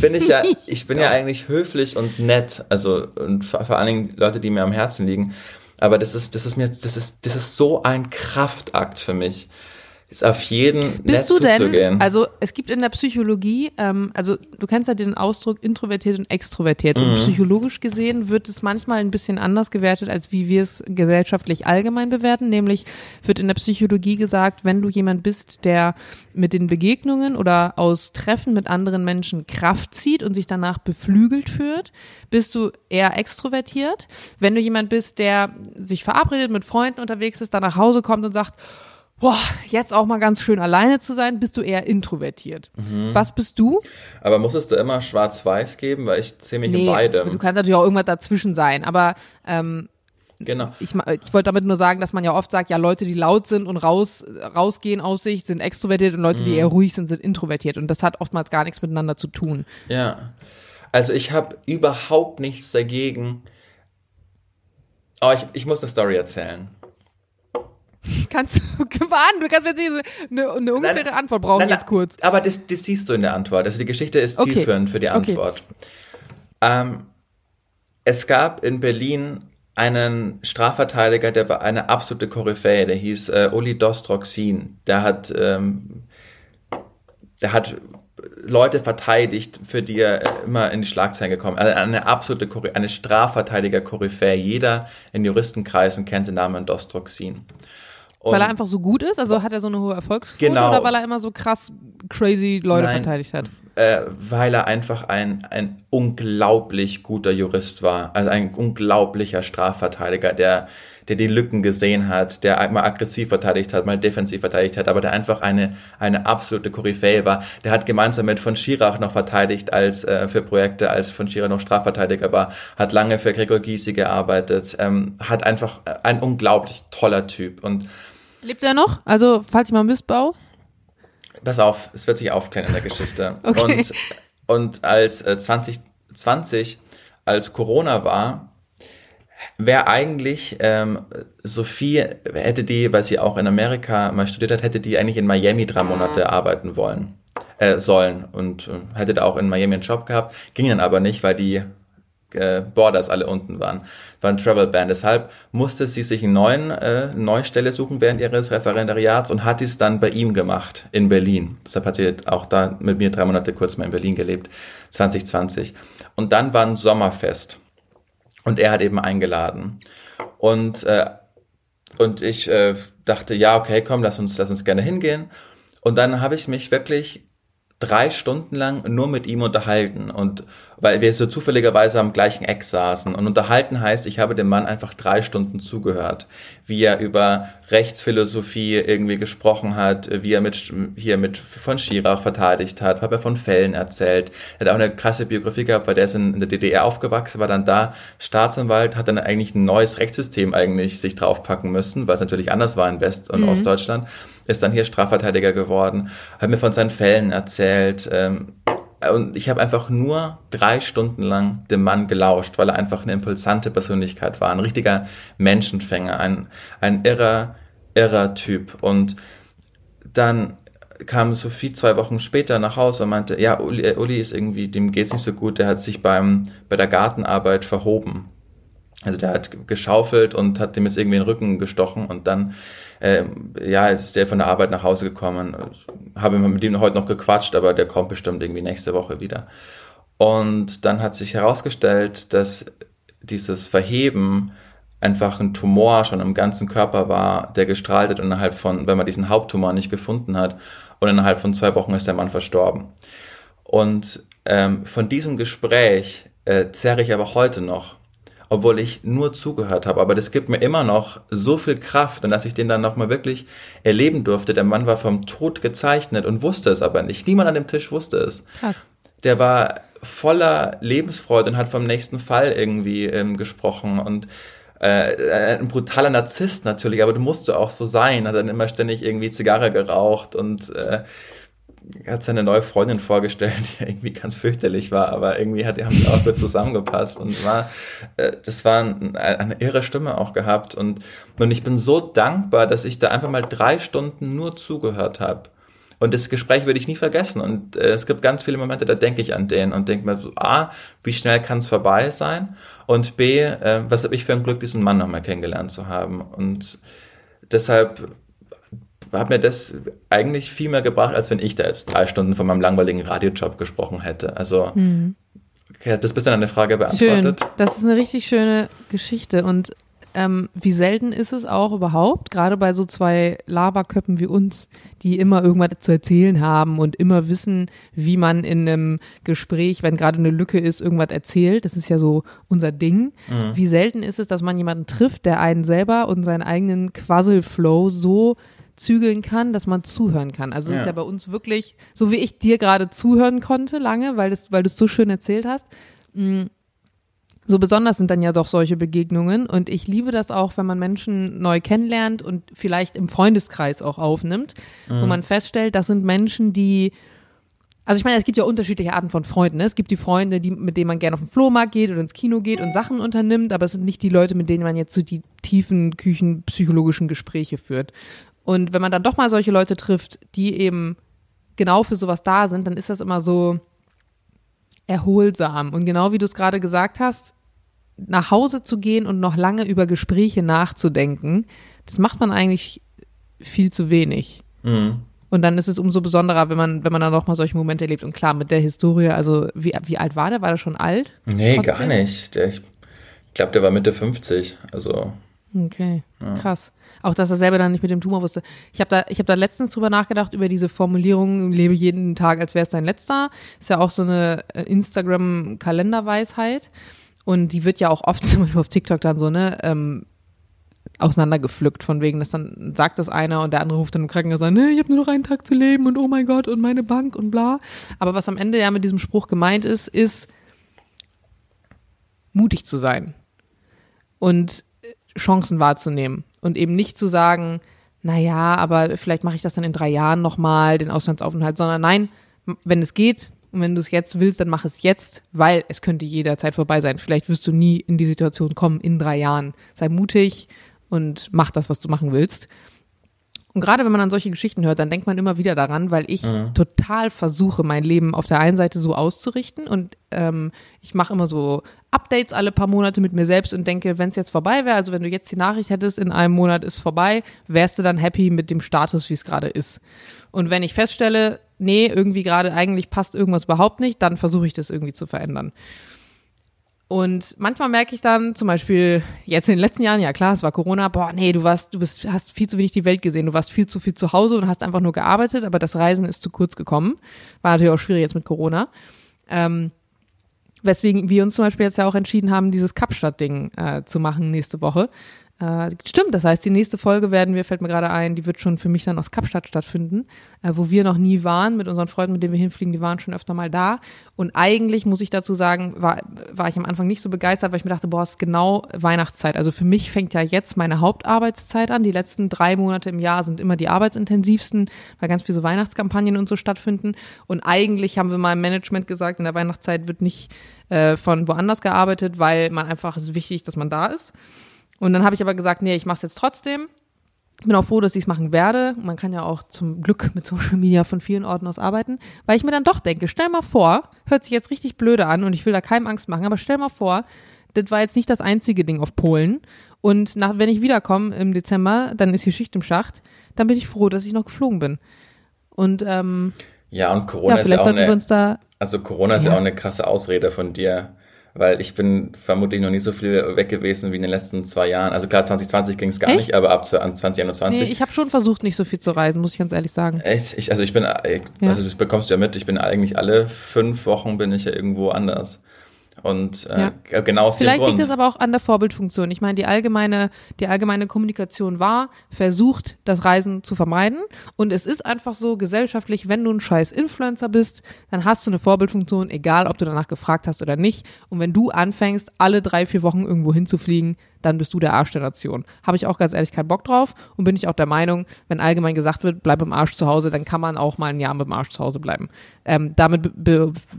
Bin ich ja, (laughs) ich bin ja. ja eigentlich höflich und nett. Also, und vor, vor allen Dingen Leute, die mir am Herzen liegen. Aber das ist, das ist mir, das ist, das ist so ein Kraftakt für mich. Ist auf jeden Bist du denn, also es gibt in der Psychologie, ähm, also du kennst ja den Ausdruck introvertiert und extrovertiert mhm. und psychologisch gesehen wird es manchmal ein bisschen anders gewertet, als wie wir es gesellschaftlich allgemein bewerten, nämlich wird in der Psychologie gesagt, wenn du jemand bist, der mit den Begegnungen oder aus Treffen mit anderen Menschen Kraft zieht und sich danach beflügelt fühlt, bist du eher extrovertiert. Wenn du jemand bist, der sich verabredet, mit Freunden unterwegs ist, dann nach Hause kommt und sagt, boah, jetzt auch mal ganz schön alleine zu sein, bist du eher introvertiert. Mhm. Was bist du? Aber musstest du immer schwarz-weiß geben, weil ich zähle mich nee, in beidem. Du kannst natürlich auch irgendwas dazwischen sein, aber ähm, Genau. Ich, ich wollte damit nur sagen, dass man ja oft sagt, ja, Leute, die laut sind und raus, rausgehen aus sich, sind extrovertiert und Leute, die mhm. eher ruhig sind, sind introvertiert. Und das hat oftmals gar nichts miteinander zu tun. Ja. Also ich habe überhaupt nichts dagegen. Oh, ich, ich muss eine Story erzählen. (laughs) Kannst du, warten, du kannst mir jetzt eine, eine ungefähre nein, Antwort brauchen nein, jetzt kurz. Aber das, das siehst du in der Antwort. Also die Geschichte ist zielführend okay. für die Antwort. Okay. Ähm, es gab in Berlin einen Strafverteidiger, der war eine absolute Koryphäe, der hieß äh, Uli Dostroxin. Der hat, ähm, der hat Leute verteidigt, für die er immer in die Schlagzeilen gekommen ist. Also eine absolute, eine Strafverteidiger-Koryphäe. Jeder in Juristenkreisen kennt den Namen Dostroxin. Und weil er einfach so gut ist? Also hat er so eine hohe Erfolgsquote genau. oder weil er immer so krass crazy Leute Nein, verteidigt hat? Äh, weil er einfach ein, ein unglaublich guter Jurist war. Also ein unglaublicher Strafverteidiger, der, der die Lücken gesehen hat, der mal aggressiv verteidigt hat, mal defensiv verteidigt hat, aber der einfach eine, eine absolute Koryphäe war. Der hat gemeinsam mit von Schirach noch verteidigt als äh, für Projekte, als von Schirach noch Strafverteidiger war, hat lange für Gregor Gysi gearbeitet, ähm, hat einfach ein unglaublich toller Typ und Lebt er noch? Also, falls ich mal Missbau? Pass auf, es wird sich aufklären in der Geschichte. (laughs) okay. Und, und als äh, 2020, als Corona war, wäre eigentlich ähm, Sophie, hätte die, weil sie auch in Amerika mal studiert hat, hätte die eigentlich in Miami drei Monate arbeiten wollen, äh, sollen und äh, hätte da auch in Miami einen Job gehabt, ging dann aber nicht, weil die äh, Borders alle unten waren, war ein Travel Ban. Deshalb musste sie sich einen neuen, äh, neue Stelle suchen während ihres Referendariats und hat dies dann bei ihm gemacht in Berlin. Deshalb hat sie auch da mit mir drei Monate kurz mal in Berlin gelebt, 2020. Und dann war ein Sommerfest und er hat eben eingeladen und äh, und ich äh, dachte, ja, okay, komm, lass uns, lass uns gerne hingehen. Und dann habe ich mich wirklich drei Stunden lang nur mit ihm unterhalten. Und weil wir so zufälligerweise am gleichen Eck saßen. Und unterhalten heißt, ich habe dem Mann einfach drei Stunden zugehört, wie er über Rechtsphilosophie irgendwie gesprochen hat, wie er mit hier mit von Schirach verteidigt hat, hat er von Fällen erzählt, er hat auch eine krasse Biografie gehabt, weil der ist in, in der DDR aufgewachsen, war dann da Staatsanwalt, hat dann eigentlich ein neues Rechtssystem eigentlich sich draufpacken müssen, weil es natürlich anders war in West- und mhm. Ostdeutschland ist dann hier Strafverteidiger geworden, hat mir von seinen Fällen erzählt. Ähm, und ich habe einfach nur drei Stunden lang dem Mann gelauscht, weil er einfach eine impulsante Persönlichkeit war, ein richtiger Menschenfänger, ein, ein irrer, irrer Typ. Und dann kam Sophie zwei Wochen später nach Hause und meinte, ja, Uli, äh, Uli ist irgendwie, dem geht's nicht so gut, der hat sich beim, bei der Gartenarbeit verhoben. Also der hat geschaufelt und hat dem jetzt irgendwie den Rücken gestochen und dann äh, ja, ist der von der Arbeit nach Hause gekommen. Habe mit ihm heute noch gequatscht, aber der kommt bestimmt irgendwie nächste Woche wieder. Und dann hat sich herausgestellt, dass dieses Verheben einfach ein Tumor schon im ganzen Körper war, der gestrahlt hat innerhalb von, wenn man diesen Haupttumor nicht gefunden hat, und innerhalb von zwei Wochen ist der Mann verstorben. Und ähm, von diesem Gespräch äh, zerre ich aber heute noch obwohl ich nur zugehört habe. Aber das gibt mir immer noch so viel Kraft und dass ich den dann nochmal wirklich erleben durfte. Der Mann war vom Tod gezeichnet und wusste es aber nicht. Niemand an dem Tisch wusste es. Krass. Der war voller Lebensfreude und hat vom nächsten Fall irgendwie ähm, gesprochen und äh, ein brutaler Narzisst natürlich, aber du musst auch so sein, hat dann immer ständig irgendwie Zigarre geraucht und äh, hat seine neue Freundin vorgestellt, (laughs) die irgendwie ganz fürchterlich war, aber irgendwie hat, die haben auch gut zusammengepasst und war, äh, das war ein, eine irre Stimme auch gehabt und, und ich bin so dankbar, dass ich da einfach mal drei Stunden nur zugehört habe. Und das Gespräch würde ich nie vergessen. Und äh, es gibt ganz viele Momente, da denke ich an den und denke mir so, A, wie schnell kann es vorbei sein? Und B, äh, was habe ich für ein Glück, diesen Mann nochmal kennengelernt zu haben? Und deshalb hat mir das eigentlich viel mehr gebracht, als wenn ich da jetzt drei Stunden von meinem langweiligen Radiojob gesprochen hätte. Also mhm. hat das bisschen eine Frage beantwortet. Schön. Das ist eine richtig schöne Geschichte und ähm, wie selten ist es auch überhaupt, gerade bei so zwei Laberköppen wie uns, die immer irgendwas zu erzählen haben und immer wissen, wie man in einem Gespräch, wenn gerade eine Lücke ist, irgendwas erzählt. Das ist ja so unser Ding. Mhm. Wie selten ist es, dass man jemanden trifft, der einen selber und seinen eigenen Quasselflow so zügeln kann, dass man zuhören kann. Also es ja. ist ja bei uns wirklich, so wie ich dir gerade zuhören konnte lange, weil, das, weil du es so schön erzählt hast, mh, mm, so besonders sind dann ja doch solche Begegnungen. Und ich liebe das auch, wenn man Menschen neu kennenlernt und vielleicht im Freundeskreis auch aufnimmt, mhm. wo man feststellt, das sind Menschen, die also ich meine, es gibt ja unterschiedliche Arten von Freunden. Ne? Es gibt die Freunde, die, mit denen man gerne auf den Flohmarkt geht oder ins Kino geht und Sachen unternimmt, aber es sind nicht die Leute, mit denen man jetzt so die tiefen küchenpsychologischen Gespräche führt. Und wenn man dann doch mal solche Leute trifft, die eben genau für sowas da sind, dann ist das immer so erholsam. Und genau wie du es gerade gesagt hast, nach Hause zu gehen und noch lange über Gespräche nachzudenken, das macht man eigentlich viel zu wenig. Mhm. Und dann ist es umso besonderer, wenn man, wenn man dann noch mal solche Momente erlebt. Und klar, mit der Historie, also wie, wie alt war der? War der schon alt? Nee, trotzdem? gar nicht. Der, ich glaube, der war Mitte 50. Also. Okay, ja. krass. Auch dass er selber dann nicht mit dem Tumor wusste. Ich habe da, ich habe da letztens drüber nachgedacht über diese Formulierung, lebe jeden Tag, als wäre es dein letzter. Ist ja auch so eine äh, Instagram-Kalenderweisheit. Und die wird ja auch oft (laughs) zum Beispiel auf TikTok dann so, ne, ähm, auseinandergepflückt, von wegen, dass dann sagt das einer und der andere ruft dann im Krankenhaus an, nee, ich habe nur noch einen Tag zu leben und oh mein Gott und meine Bank und bla. Aber was am Ende ja mit diesem Spruch gemeint ist, ist mutig zu sein und Chancen wahrzunehmen und eben nicht zu sagen, naja, aber vielleicht mache ich das dann in drei Jahren nochmal, den Auslandsaufenthalt, sondern nein, wenn es geht, und wenn du es jetzt willst, dann mach es jetzt, weil es könnte jederzeit vorbei sein. Vielleicht wirst du nie in die Situation kommen in drei Jahren. Sei mutig und mach das, was du machen willst. Und gerade wenn man dann solche Geschichten hört, dann denkt man immer wieder daran, weil ich mhm. total versuche, mein Leben auf der einen Seite so auszurichten und ähm, ich mache immer so Updates alle paar Monate mit mir selbst und denke, wenn es jetzt vorbei wäre, also wenn du jetzt die Nachricht hättest, in einem Monat ist vorbei, wärst du dann happy mit dem Status, wie es gerade ist. Und wenn ich feststelle, nee, irgendwie gerade eigentlich passt irgendwas überhaupt nicht, dann versuche ich das irgendwie zu verändern. Und manchmal merke ich dann, zum Beispiel jetzt in den letzten Jahren, ja klar, es war Corona, boah, nee, du warst, du bist, hast viel zu wenig die Welt gesehen, du warst viel zu viel zu Hause und hast einfach nur gearbeitet, aber das Reisen ist zu kurz gekommen. War natürlich auch schwierig jetzt mit Corona. Ähm, weswegen wir uns zum Beispiel jetzt ja auch entschieden haben, dieses Kapstadt-Ding äh, zu machen nächste Woche. Äh, stimmt, das heißt, die nächste Folge werden wir, fällt mir gerade ein, die wird schon für mich dann aus Kapstadt stattfinden, äh, wo wir noch nie waren, mit unseren Freunden, mit denen wir hinfliegen, die waren schon öfter mal da. Und eigentlich, muss ich dazu sagen, war, war ich am Anfang nicht so begeistert, weil ich mir dachte, boah, es ist genau Weihnachtszeit. Also für mich fängt ja jetzt meine Hauptarbeitszeit an. Die letzten drei Monate im Jahr sind immer die arbeitsintensivsten, weil ganz viele so Weihnachtskampagnen und so stattfinden. Und eigentlich haben wir mal im Management gesagt, in der Weihnachtszeit wird nicht äh, von woanders gearbeitet, weil man einfach, es ist wichtig, dass man da ist. Und dann habe ich aber gesagt, nee, ich mache es jetzt trotzdem. Bin auch froh, dass ich es machen werde. Man kann ja auch zum Glück mit Social Media von vielen Orten aus arbeiten, weil ich mir dann doch denke, stell mal vor, hört sich jetzt richtig blöde an und ich will da keinem Angst machen, aber stell mal vor, das war jetzt nicht das einzige Ding auf Polen. Und nach, wenn ich wiederkomme im Dezember, dann ist hier Schicht im Schacht, dann bin ich froh, dass ich noch geflogen bin. Und ähm, ja, und Corona ja, ist ja auch eine, also Corona ist ja. ja auch eine krasse Ausrede von dir weil ich bin vermutlich noch nie so viel weg gewesen wie in den letzten zwei Jahren. Also klar, 2020 ging es gar Echt? nicht, aber ab 2021. Nee, ich habe schon versucht, nicht so viel zu reisen, muss ich ganz ehrlich sagen. Echt? Ich, also ich bin, äh, also das bekommst du ja mit, ich bin eigentlich alle fünf Wochen bin ich ja irgendwo anders. Und äh, ja. genau aus Vielleicht dem Grund. liegt es aber auch an der Vorbildfunktion. Ich meine, die allgemeine, die allgemeine Kommunikation war, versucht, das Reisen zu vermeiden. Und es ist einfach so gesellschaftlich, wenn du ein scheiß Influencer bist, dann hast du eine Vorbildfunktion, egal ob du danach gefragt hast oder nicht. Und wenn du anfängst, alle drei, vier Wochen irgendwo hinzufliegen, dann bist du der Arsch der Nation. Habe ich auch ganz ehrlich keinen Bock drauf und bin ich auch der Meinung, wenn allgemein gesagt wird, bleib im Arsch zu Hause, dann kann man auch mal ein Jahr mit dem Arsch zu Hause bleiben. Ähm, damit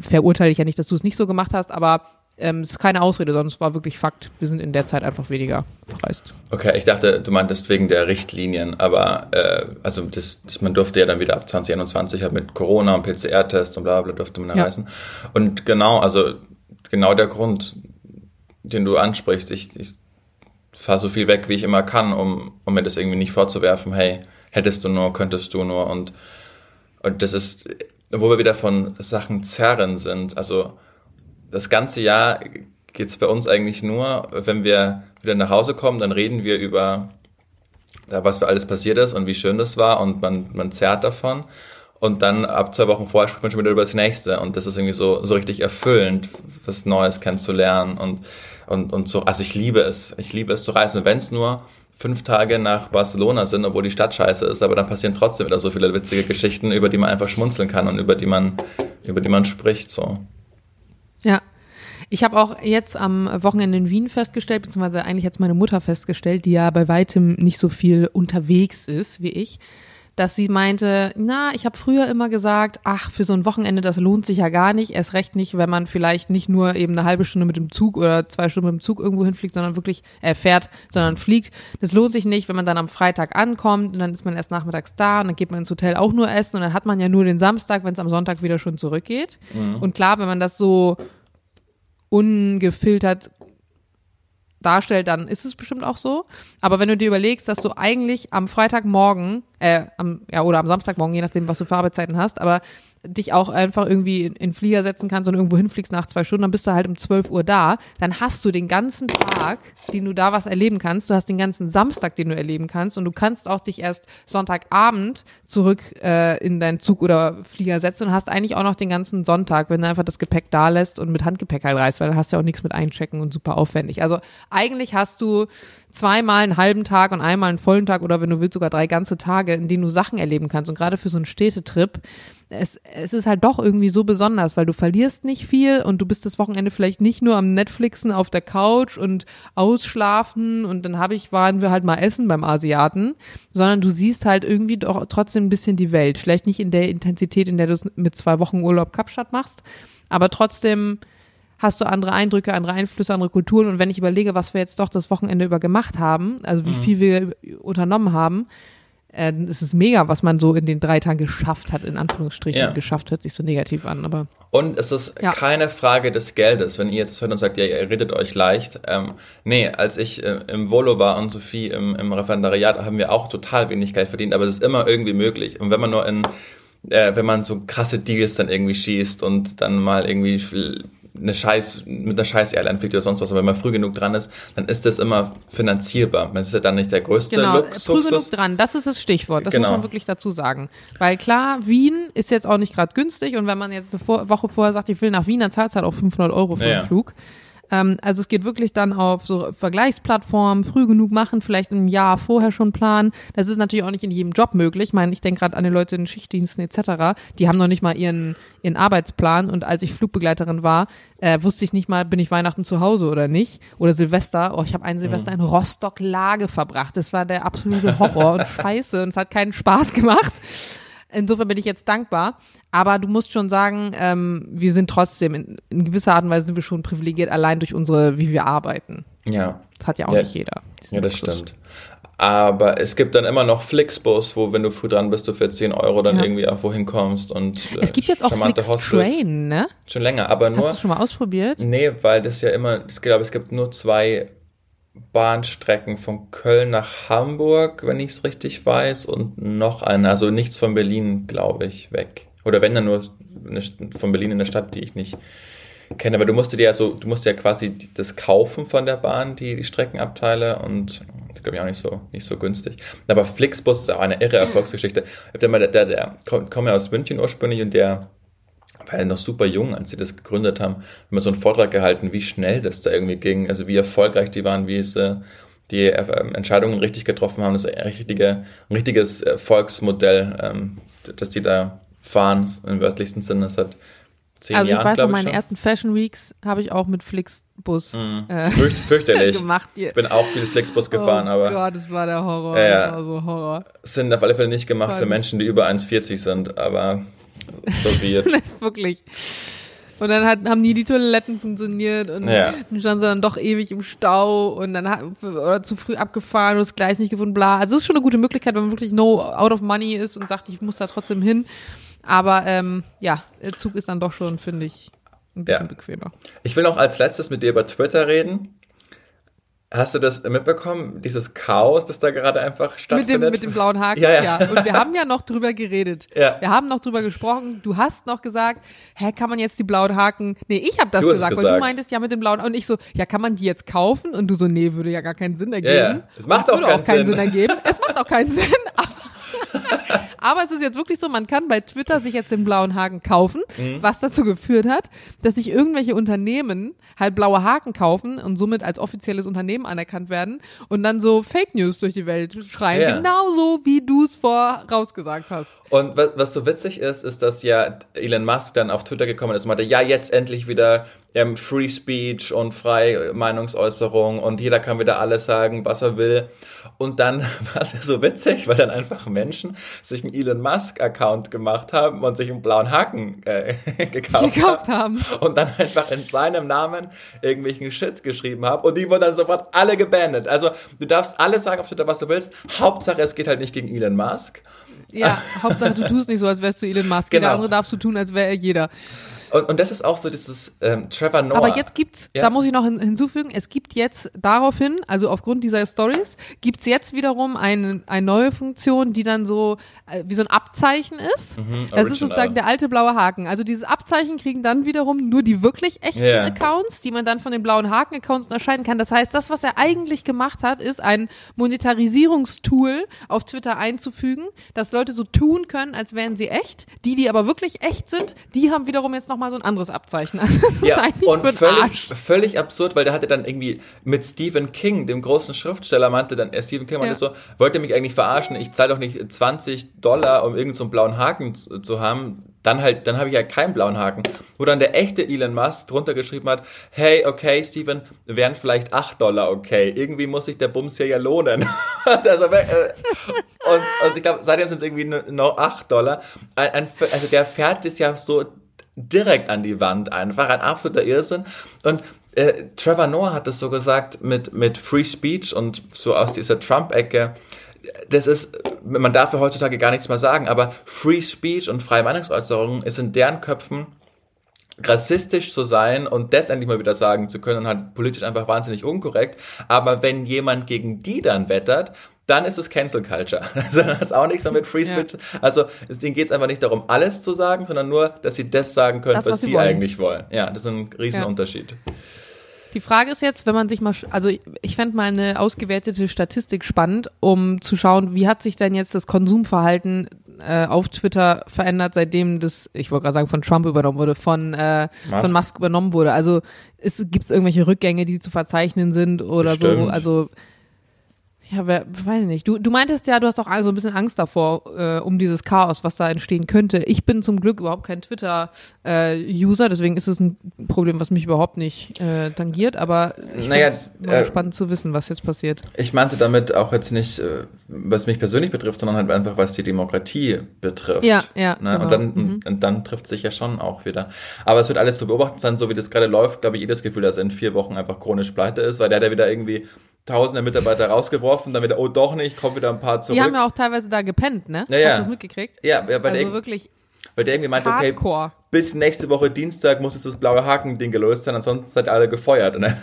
verurteile ich ja nicht, dass du es nicht so gemacht hast, aber ähm, es ist keine Ausrede, sondern es war wirklich Fakt. Wir sind in der Zeit einfach weniger verreist. Okay, ich dachte, du meintest wegen der Richtlinien, aber äh, also das, das, man durfte ja dann wieder ab 2021 halt mit Corona und PCR-Test und bla bla durfte man ja. reisen. Und genau, also genau der Grund, den du ansprichst, ich, ich fahre so viel weg, wie ich immer kann, um, um mir das irgendwie nicht vorzuwerfen, hey, hättest du nur, könntest du nur und, und das ist, wo wir wieder von Sachen zerren sind. Also das ganze Jahr geht's bei uns eigentlich nur, wenn wir wieder nach Hause kommen, dann reden wir über, was für alles passiert ist und wie schön das war und man, man zerrt davon. Und dann ab zwei Wochen vorher spricht man schon wieder über das nächste. Und das ist irgendwie so, so richtig erfüllend, was Neues kennenzulernen und, und, und so. Also ich liebe es. Ich liebe es zu reisen. Und wenn es nur fünf Tage nach Barcelona sind, obwohl die Stadt scheiße ist, aber dann passieren trotzdem wieder so viele witzige Geschichten, über die man einfach schmunzeln kann und über die man, über die man spricht, so. Ja. Ich habe auch jetzt am Wochenende in Wien festgestellt, beziehungsweise eigentlich jetzt meine Mutter festgestellt, die ja bei weitem nicht so viel unterwegs ist wie ich, dass sie meinte, na, ich habe früher immer gesagt, ach, für so ein Wochenende, das lohnt sich ja gar nicht, erst recht nicht, wenn man vielleicht nicht nur eben eine halbe Stunde mit dem Zug oder zwei Stunden mit dem Zug irgendwo hinfliegt, sondern wirklich äh, fährt, sondern fliegt. Das lohnt sich nicht, wenn man dann am Freitag ankommt und dann ist man erst nachmittags da und dann geht man ins Hotel auch nur essen und dann hat man ja nur den Samstag, wenn es am Sonntag wieder schon zurückgeht. Mhm. Und klar, wenn man das so ungefiltert darstellt, dann ist es bestimmt auch so. Aber wenn du dir überlegst, dass du eigentlich am Freitagmorgen, äh, am, ja, oder am Samstagmorgen, je nachdem, was du für Arbeitszeiten hast, aber dich auch einfach irgendwie in, in Flieger setzen kannst und irgendwo hinfliegst nach zwei Stunden, dann bist du halt um 12 Uhr da, dann hast du den ganzen Tag, den du da was erleben kannst, du hast den ganzen Samstag, den du erleben kannst. Und du kannst auch dich erst Sonntagabend zurück äh, in deinen Zug oder Flieger setzen und hast eigentlich auch noch den ganzen Sonntag, wenn du einfach das Gepäck da lässt und mit Handgepäck halt reist, weil dann hast du ja auch nichts mit einchecken und super aufwendig. Also eigentlich hast du zweimal einen halben Tag und einmal einen vollen Tag oder wenn du willst sogar drei ganze Tage, in denen du Sachen erleben kannst. Und gerade für so einen Städtetrip es, es ist halt doch irgendwie so besonders, weil du verlierst nicht viel und du bist das Wochenende vielleicht nicht nur am Netflixen auf der Couch und ausschlafen und dann habe ich, waren wir halt mal essen beim Asiaten, sondern du siehst halt irgendwie doch trotzdem ein bisschen die Welt. Vielleicht nicht in der Intensität, in der du es mit zwei Wochen Urlaub Kapstadt machst, aber trotzdem hast du andere Eindrücke, andere Einflüsse, andere Kulturen. Und wenn ich überlege, was wir jetzt doch das Wochenende über gemacht haben, also wie mhm. viel wir unternommen haben, äh, es ist mega, was man so in den drei Tagen geschafft hat, in Anführungsstrichen. Ja. Geschafft hört sich so negativ an, aber. Und es ist ja. keine Frage des Geldes, wenn ihr jetzt hört und sagt, ja, ihr redet euch leicht. Ähm, nee, als ich äh, im Volo war und Sophie im, im Referendariat, haben wir auch total wenig Geld verdient, aber es ist immer irgendwie möglich. Und wenn man nur in, äh, wenn man so krasse Deals dann irgendwie schießt und dann mal irgendwie eine Scheiß, mit einer scheiß Airline fliegt oder sonst was, aber wenn man früh genug dran ist, dann ist das immer finanzierbar. Man ist ja dann nicht der größte genau, Luxus. Früh genug dran, das ist das Stichwort, das genau. muss man wirklich dazu sagen. Weil klar, Wien ist jetzt auch nicht gerade günstig und wenn man jetzt eine Woche vorher sagt, ich will nach Wien, dann zahlt es halt auch 500 Euro für ja. den Flug. Ähm, also es geht wirklich dann auf so Vergleichsplattformen, früh genug machen, vielleicht ein Jahr vorher schon planen. Das ist natürlich auch nicht in jedem Job möglich. Ich meine, ich denke gerade an die Leute in Schichtdiensten etc. Die haben noch nicht mal ihren, ihren Arbeitsplan. Und als ich Flugbegleiterin war, äh, wusste ich nicht mal, bin ich Weihnachten zu Hause oder nicht. Oder Silvester. Oh, ich habe einen Silvester mhm. in Rostock-Lage verbracht. Das war der absolute Horror und (laughs) Scheiße. Und es hat keinen Spaß gemacht. Insofern bin ich jetzt dankbar. Aber du musst schon sagen, ähm, wir sind trotzdem, in, in, gewisser Art und Weise sind wir schon privilegiert, allein durch unsere, wie wir arbeiten. Ja. Das hat ja auch ja. nicht jeder. Ja, das Luxus. stimmt. Aber es gibt dann immer noch Flixbus, wo, wenn du früh dran bist, du für 10 Euro dann ja. irgendwie auch wohin kommst und äh, Es gibt jetzt auch Flix Train, ne? Schon länger, aber nur. Hast du schon mal ausprobiert? Nee, weil das ja immer, ich glaube, es gibt nur zwei Bahnstrecken von Köln nach Hamburg, wenn ich es richtig weiß, und noch eine, also nichts von Berlin, glaube ich, weg. Oder wenn dann nur von Berlin in der Stadt, die ich nicht kenne. Aber du musst dir ja so, du musst ja quasi das kaufen von der Bahn, die, die Streckenabteile und das glaube ich auch nicht so, nicht so günstig. Aber Flixbus ist auch eine irre Erfolgsgeschichte. Der, der, der, der kommt ja aus München ursprünglich und der war ja noch super jung, als sie das gegründet haben, haben wir so einen Vortrag gehalten, wie schnell das da irgendwie ging, also wie erfolgreich die waren, wie sie die äh, Entscheidungen richtig getroffen haben, das ist ein, richtige, ein richtiges Erfolgsmodell, ähm, dass die da fahren, im wörtlichsten Sinne. Das hat zehn also Jahren, ich weiß noch, meine schon. ersten Fashion Weeks habe ich auch mit Flixbus mhm. äh, Fürcht, fürchterlich. (laughs) gemacht. Ich bin auch viel Flixbus gefahren, oh aber. Oh Gott, das war der Horror. Äh, war so Horror. Sind auf alle Fälle nicht gemacht Voll. für Menschen, die über 1,40 sind, aber so wird. (laughs) Wirklich. Und dann hat, haben nie die Toiletten funktioniert und ja. dann standen sie dann doch ewig im Stau und dann hat, oder zu früh abgefahren und das Gleis nicht gefunden, bla. Also es ist schon eine gute Möglichkeit, wenn man wirklich no out of money ist und sagt, ich muss da trotzdem hin. Aber ähm, ja, der Zug ist dann doch schon, finde ich, ein bisschen ja. bequemer. Ich will noch als letztes mit dir über Twitter reden. Hast du das mitbekommen, dieses Chaos, das da gerade einfach stattfindet? Mit dem, mit dem blauen Haken, ja, ja. ja. Und wir haben ja noch drüber geredet. Ja. Wir haben noch drüber gesprochen. Du hast noch gesagt, hä, kann man jetzt die blauen Haken, nee, ich habe das gesagt, gesagt, weil du meintest ja mit dem blauen, und ich so, ja, kann man die jetzt kaufen? Und du so, nee, würde ja gar keinen Sinn ergeben. Ja, ja. Es macht auch, keinen, auch keinen Sinn. Sinn ergeben. Es macht auch keinen (laughs) Sinn, aber (laughs) Aber es ist jetzt wirklich so, man kann bei Twitter sich jetzt den blauen Haken kaufen, mhm. was dazu geführt hat, dass sich irgendwelche Unternehmen halt blaue Haken kaufen und somit als offizielles Unternehmen anerkannt werden und dann so Fake News durch die Welt schreien, ja. genauso wie du es vorausgesagt hast. Und was, was so witzig ist, ist, dass ja Elon Musk dann auf Twitter gekommen ist und meinte, ja, jetzt endlich wieder ähm, Free Speech und freie Meinungsäußerung und jeder kann wieder alles sagen, was er will. Und dann (laughs) war es ja so witzig, weil dann einfach Menschen sich einen Elon Musk-Account gemacht haben und sich einen blauen Haken äh, (laughs) gekauft, gekauft haben. haben. Und dann einfach in seinem Namen irgendwelchen Shit geschrieben haben. Und die wurden dann sofort alle gebandet. Also du darfst alles sagen auf Twitter, was du willst. Hauptsache, es geht halt nicht gegen Elon Musk. Ja, Hauptsache du tust nicht so, als wärst du Elon Musk. Genau. Jeder andere darfst du tun, als wäre er jeder. Und, und das ist auch so dieses ähm, Trevor Noah. Aber jetzt gibt's, ja. da muss ich noch hin, hinzufügen, es gibt jetzt daraufhin, also aufgrund dieser Stories, gibt's jetzt wiederum eine, eine neue Funktion, die dann so äh, wie so ein Abzeichen ist. Mhm, das ist sozusagen der alte blaue Haken. Also dieses Abzeichen kriegen dann wiederum nur die wirklich echten yeah. Accounts, die man dann von den blauen Haken-Accounts unterscheiden kann. Das heißt, das, was er eigentlich gemacht hat, ist ein Monetarisierungstool auf Twitter einzufügen, dass Leute so tun können, als wären sie echt. Die, die aber wirklich echt sind, die haben wiederum jetzt noch nochmal so ein anderes Abzeichen. (laughs) Also ja, und völlig, völlig absurd, weil der hatte dann irgendwie mit Stephen King, dem großen Schriftsteller, meinte dann, er Stephen King meinte ja. so, wollte mich eigentlich verarschen, ich zahle doch nicht 20 Dollar, um irgendeinen so blauen Haken zu, zu haben dann halt, dann habe ich ja keinen blauen Haken. Wo dann der echte Elon Musk drunter geschrieben hat, hey, okay, Steven, wären vielleicht 8 Dollar okay. Irgendwie muss sich der Bums hier ja lohnen. (laughs) also, äh, und, und ich glaube, seitdem sind es irgendwie nur 8 Dollar. Ein, ein, also der fährt es ja so direkt an die Wand einfach, ein absoluter Irrsinn. Und äh, Trevor Noah hat das so gesagt mit, mit Free Speech und so aus dieser Trump-Ecke. Das ist, man darf ja heutzutage gar nichts mehr sagen, aber Free Speech und freie Meinungsäußerung ist in deren Köpfen rassistisch zu sein und das endlich mal wieder sagen zu können und halt politisch einfach wahnsinnig unkorrekt. Aber wenn jemand gegen die dann wettert, dann ist es Cancel Culture. (laughs) Also das ist auch nichts mehr mit Free Speech. Ja. Also denen geht es einfach nicht darum, alles zu sagen, sondern nur, dass sie das sagen können, das, was, was, sie, wollen. eigentlich wollen. Ja, das ist ein Riesenunterschied. Ja. Die Frage ist jetzt, wenn man sich mal, also ich, ich fände mal eine ausgewertete Statistik spannend, um zu schauen, wie hat sich denn jetzt das Konsumverhalten äh, auf Twitter verändert, seitdem das, ich wollte gerade sagen, von Trump übernommen wurde, von, äh, Musk. von Musk übernommen wurde. Also gibt es irgendwelche Rückgänge, die zu verzeichnen sind oder Bestimmt. so? Also ja, wer, weiß nicht. Du, du meintest ja, du hast auch so ein bisschen Angst davor, äh, um dieses Chaos, was da entstehen könnte. Ich bin zum Glück überhaupt kein Twitter-User, äh, deswegen ist es ein Problem, was mich überhaupt nicht äh, tangiert, aber ich naja, mal äh, spannend zu wissen, was jetzt passiert. Ich meinte damit auch jetzt nicht, äh, was mich persönlich betrifft, sondern halt einfach, was die Demokratie betrifft. Ja, ja. Ne? Genau. Und dann, mhm. und dann trifft sich ja schon auch wieder. Aber es wird alles zu beobachten sein, so wie das gerade läuft, glaube ich, jedes Gefühl, dass er in vier Wochen einfach chronisch pleite ist, weil der hat ja wieder irgendwie tausende Mitarbeiter rausgeworfen, damit, oh doch nicht, kommt wieder ein paar zurück. Die haben ja auch teilweise da gepennt, ne? Ja, ja. Hast du das mitgekriegt? Ja, ja bei also der, wirklich. Weil der irgendwie meinte, okay, bis nächste Woche Dienstag muss jetzt das blaue Haken-Ding gelöst sein, ansonsten seid ihr alle gefeuert. Und (laughs) dann,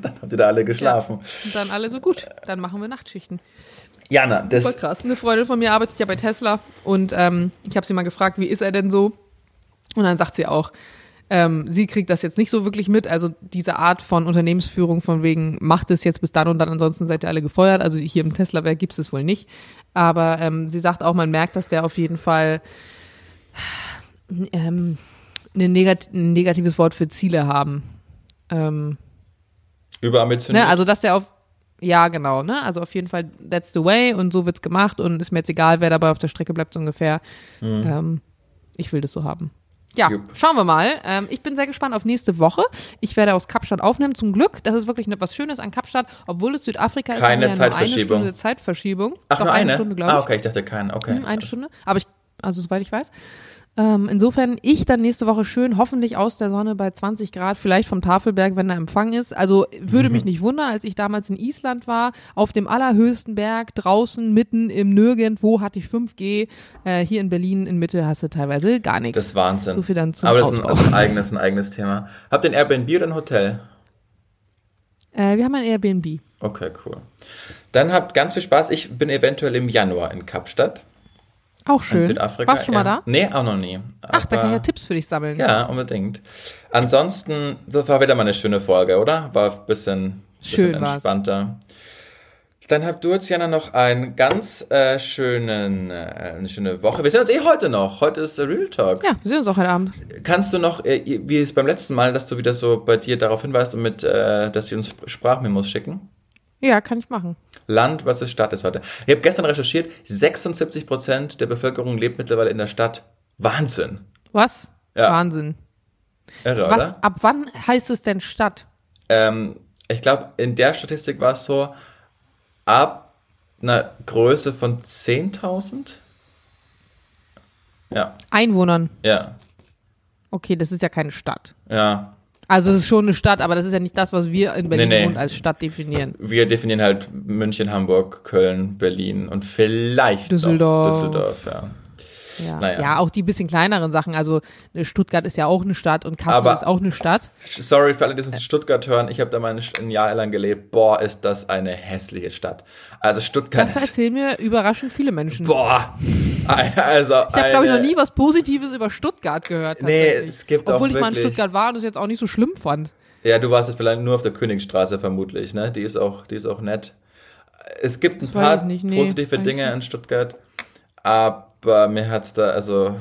dann habt ihr da alle geschlafen. Ja. Und dann alle so gut, dann machen wir Nachtschichten. Jana, das. Voll krass. Eine Freundin von mir arbeitet ja bei Tesla und ähm, ich habe sie mal gefragt, wie ist er denn so? Und dann sagt sie auch, ähm, sie kriegt das jetzt nicht so wirklich mit. Also diese Art von Unternehmensführung von wegen, macht es jetzt bis dann und dann, ansonsten seid ihr alle gefeuert. Also hier im Tesla-Werk gibt es es wohl nicht. Aber ähm, sie sagt auch, man merkt, dass der auf jeden Fall ähm, negat ein negatives Wort für Ziele haben. Ähm, Überambitioniert? Ne, also dass der auf ja, genau, ne? Also auf jeden Fall, that's the way und so wird's gemacht und ist mir jetzt egal, wer dabei auf der Strecke bleibt, so ungefähr. Mhm. Ähm, ich will das so haben. Ja, Jupp. schauen wir mal. Ähm, ich bin sehr gespannt auf nächste Woche. Ich werde aus Kapstadt aufnehmen. Zum Glück, das ist wirklich etwas Schönes an Kapstadt, obwohl es Südafrika ist. Keine Zeitverschiebung. eine Stunde Zeitverschiebung. Ach, Doch, eine? eine Stunde, glaube ich. Ah, okay, ich dachte keine. Okay. Hm, eine Stunde. Aber ich, also soweit ich weiß. Ähm, insofern ich dann nächste Woche schön, hoffentlich aus der Sonne bei 20 Grad, vielleicht vom Tafelberg, wenn der Empfang ist. Also würde mhm. mich nicht wundern, als ich damals in Island war, auf dem allerhöchsten Berg, draußen, mitten im Nirgendwo hatte ich 5G. Äh, hier in Berlin in Mitte hast du teilweise gar nichts. Das ist Wahnsinn. So viel dann zum Aber das ist ein, ein, eigenes, ein eigenes Thema. Habt ihr ein Airbnb oder ein Hotel? Äh, wir haben ein Airbnb. Okay, cool. Dann habt ganz viel Spaß. Ich bin eventuell im Januar in Kapstadt. Auch schön. In Südafrika. Warst du schon mal da? Nee, auch noch nie. Ach, da kann ich ja Tipps für dich sammeln. Ja, unbedingt. Ansonsten, das war wieder mal eine schöne Folge, oder? War ein bisschen, bisschen Schön entspannter. War's. Dann habt du jetzt, Jana, noch einen ganz äh, schönen, äh, eine schöne Woche. Wir sehen uns eh heute noch. Heute ist Real Talk. Ja, wir sehen uns auch heute Abend. Kannst du noch, äh, wie es beim letzten Mal, dass du wieder so bei dir darauf hinweist und mit, äh, dass sie uns Sprachmemos schicken? Ja, kann ich machen. Land versus Stadt ist heute. Ich habe gestern recherchiert, 76 Prozent der Bevölkerung lebt mittlerweile in der Stadt. Wahnsinn. Was? Ja. Wahnsinn. Irre, Was, oder? Ab wann heißt es denn Stadt? Ähm, ich glaube, in der Statistik war es so, ab einer Größe von 10.000? Ja. Einwohnern? Ja. Okay, das ist ja keine Stadt. Ja. Also es ist schon eine Stadt, aber das ist ja nicht das, was wir in Berlin nee, nee. als Stadt definieren. Wir definieren halt München, Hamburg, Köln, Berlin und vielleicht Düsseldorf. Düsseldorf, ja. Ja. Naja. ja, auch die bisschen kleineren Sachen. Also äh, Stuttgart ist ja auch eine Stadt und Kassel Aber ist auch eine Stadt. Sorry für alle, die uns in Stuttgart hören. Ich habe da mal ein Jahr lang gelebt. Boah, ist das eine hässliche Stadt. Also Stuttgart. Das erzählen mir überraschend viele Menschen. Boah. Also ich habe, glaube ich, noch nie was Positives über Stuttgart gehört. Nee, es gibt Obwohl auch ich mal in Stuttgart war und es jetzt auch nicht so schlimm fand. Ja, du warst jetzt vielleicht nur auf der Königstraße vermutlich, ne? Die ist auch, die ist auch nett. Es gibt ein das paar nee, positive Dinge in Stuttgart, aber mir hat es da, also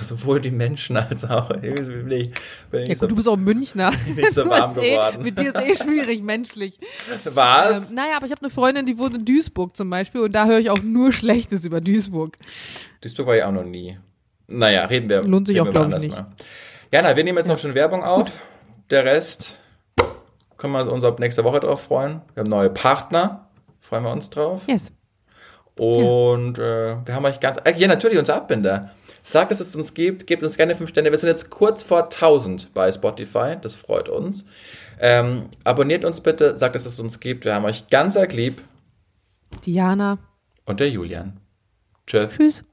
sowohl die Menschen als auch bin ich, bin ich ja, gut, so, du bist auch Münchner. (laughs) Nicht so warm eh, geworden. mit dir ist eh schwierig menschlich. Was? Ähm, naja, aber ich habe eine Freundin, die wohnt in Duisburg zum Beispiel und da höre ich auch nur Schlechtes über Duisburg. Duisburg war ich auch noch nie. Naja, reden wir. Lohnt sich auch, glaube ich, nicht. Mal. Jana, wir nehmen jetzt ja. noch schon Werbung auf. Gut. Der Rest können wir uns ab nächster Woche drauf freuen. Wir haben neue Partner. Freuen wir uns drauf. Yes. Und äh, wir haben euch ganz. Äh, ja, natürlich, unser Abbinder. Sagt, dass es uns gibt, gebt uns gerne 5 Sterne. Wir sind jetzt kurz vor 1000 bei Spotify, das freut uns. Ähm, abonniert uns bitte, sagt, dass es uns gibt. Wir haben euch ganz arg lieb. Diana. Und der Julian. Tschüss. Tschüss.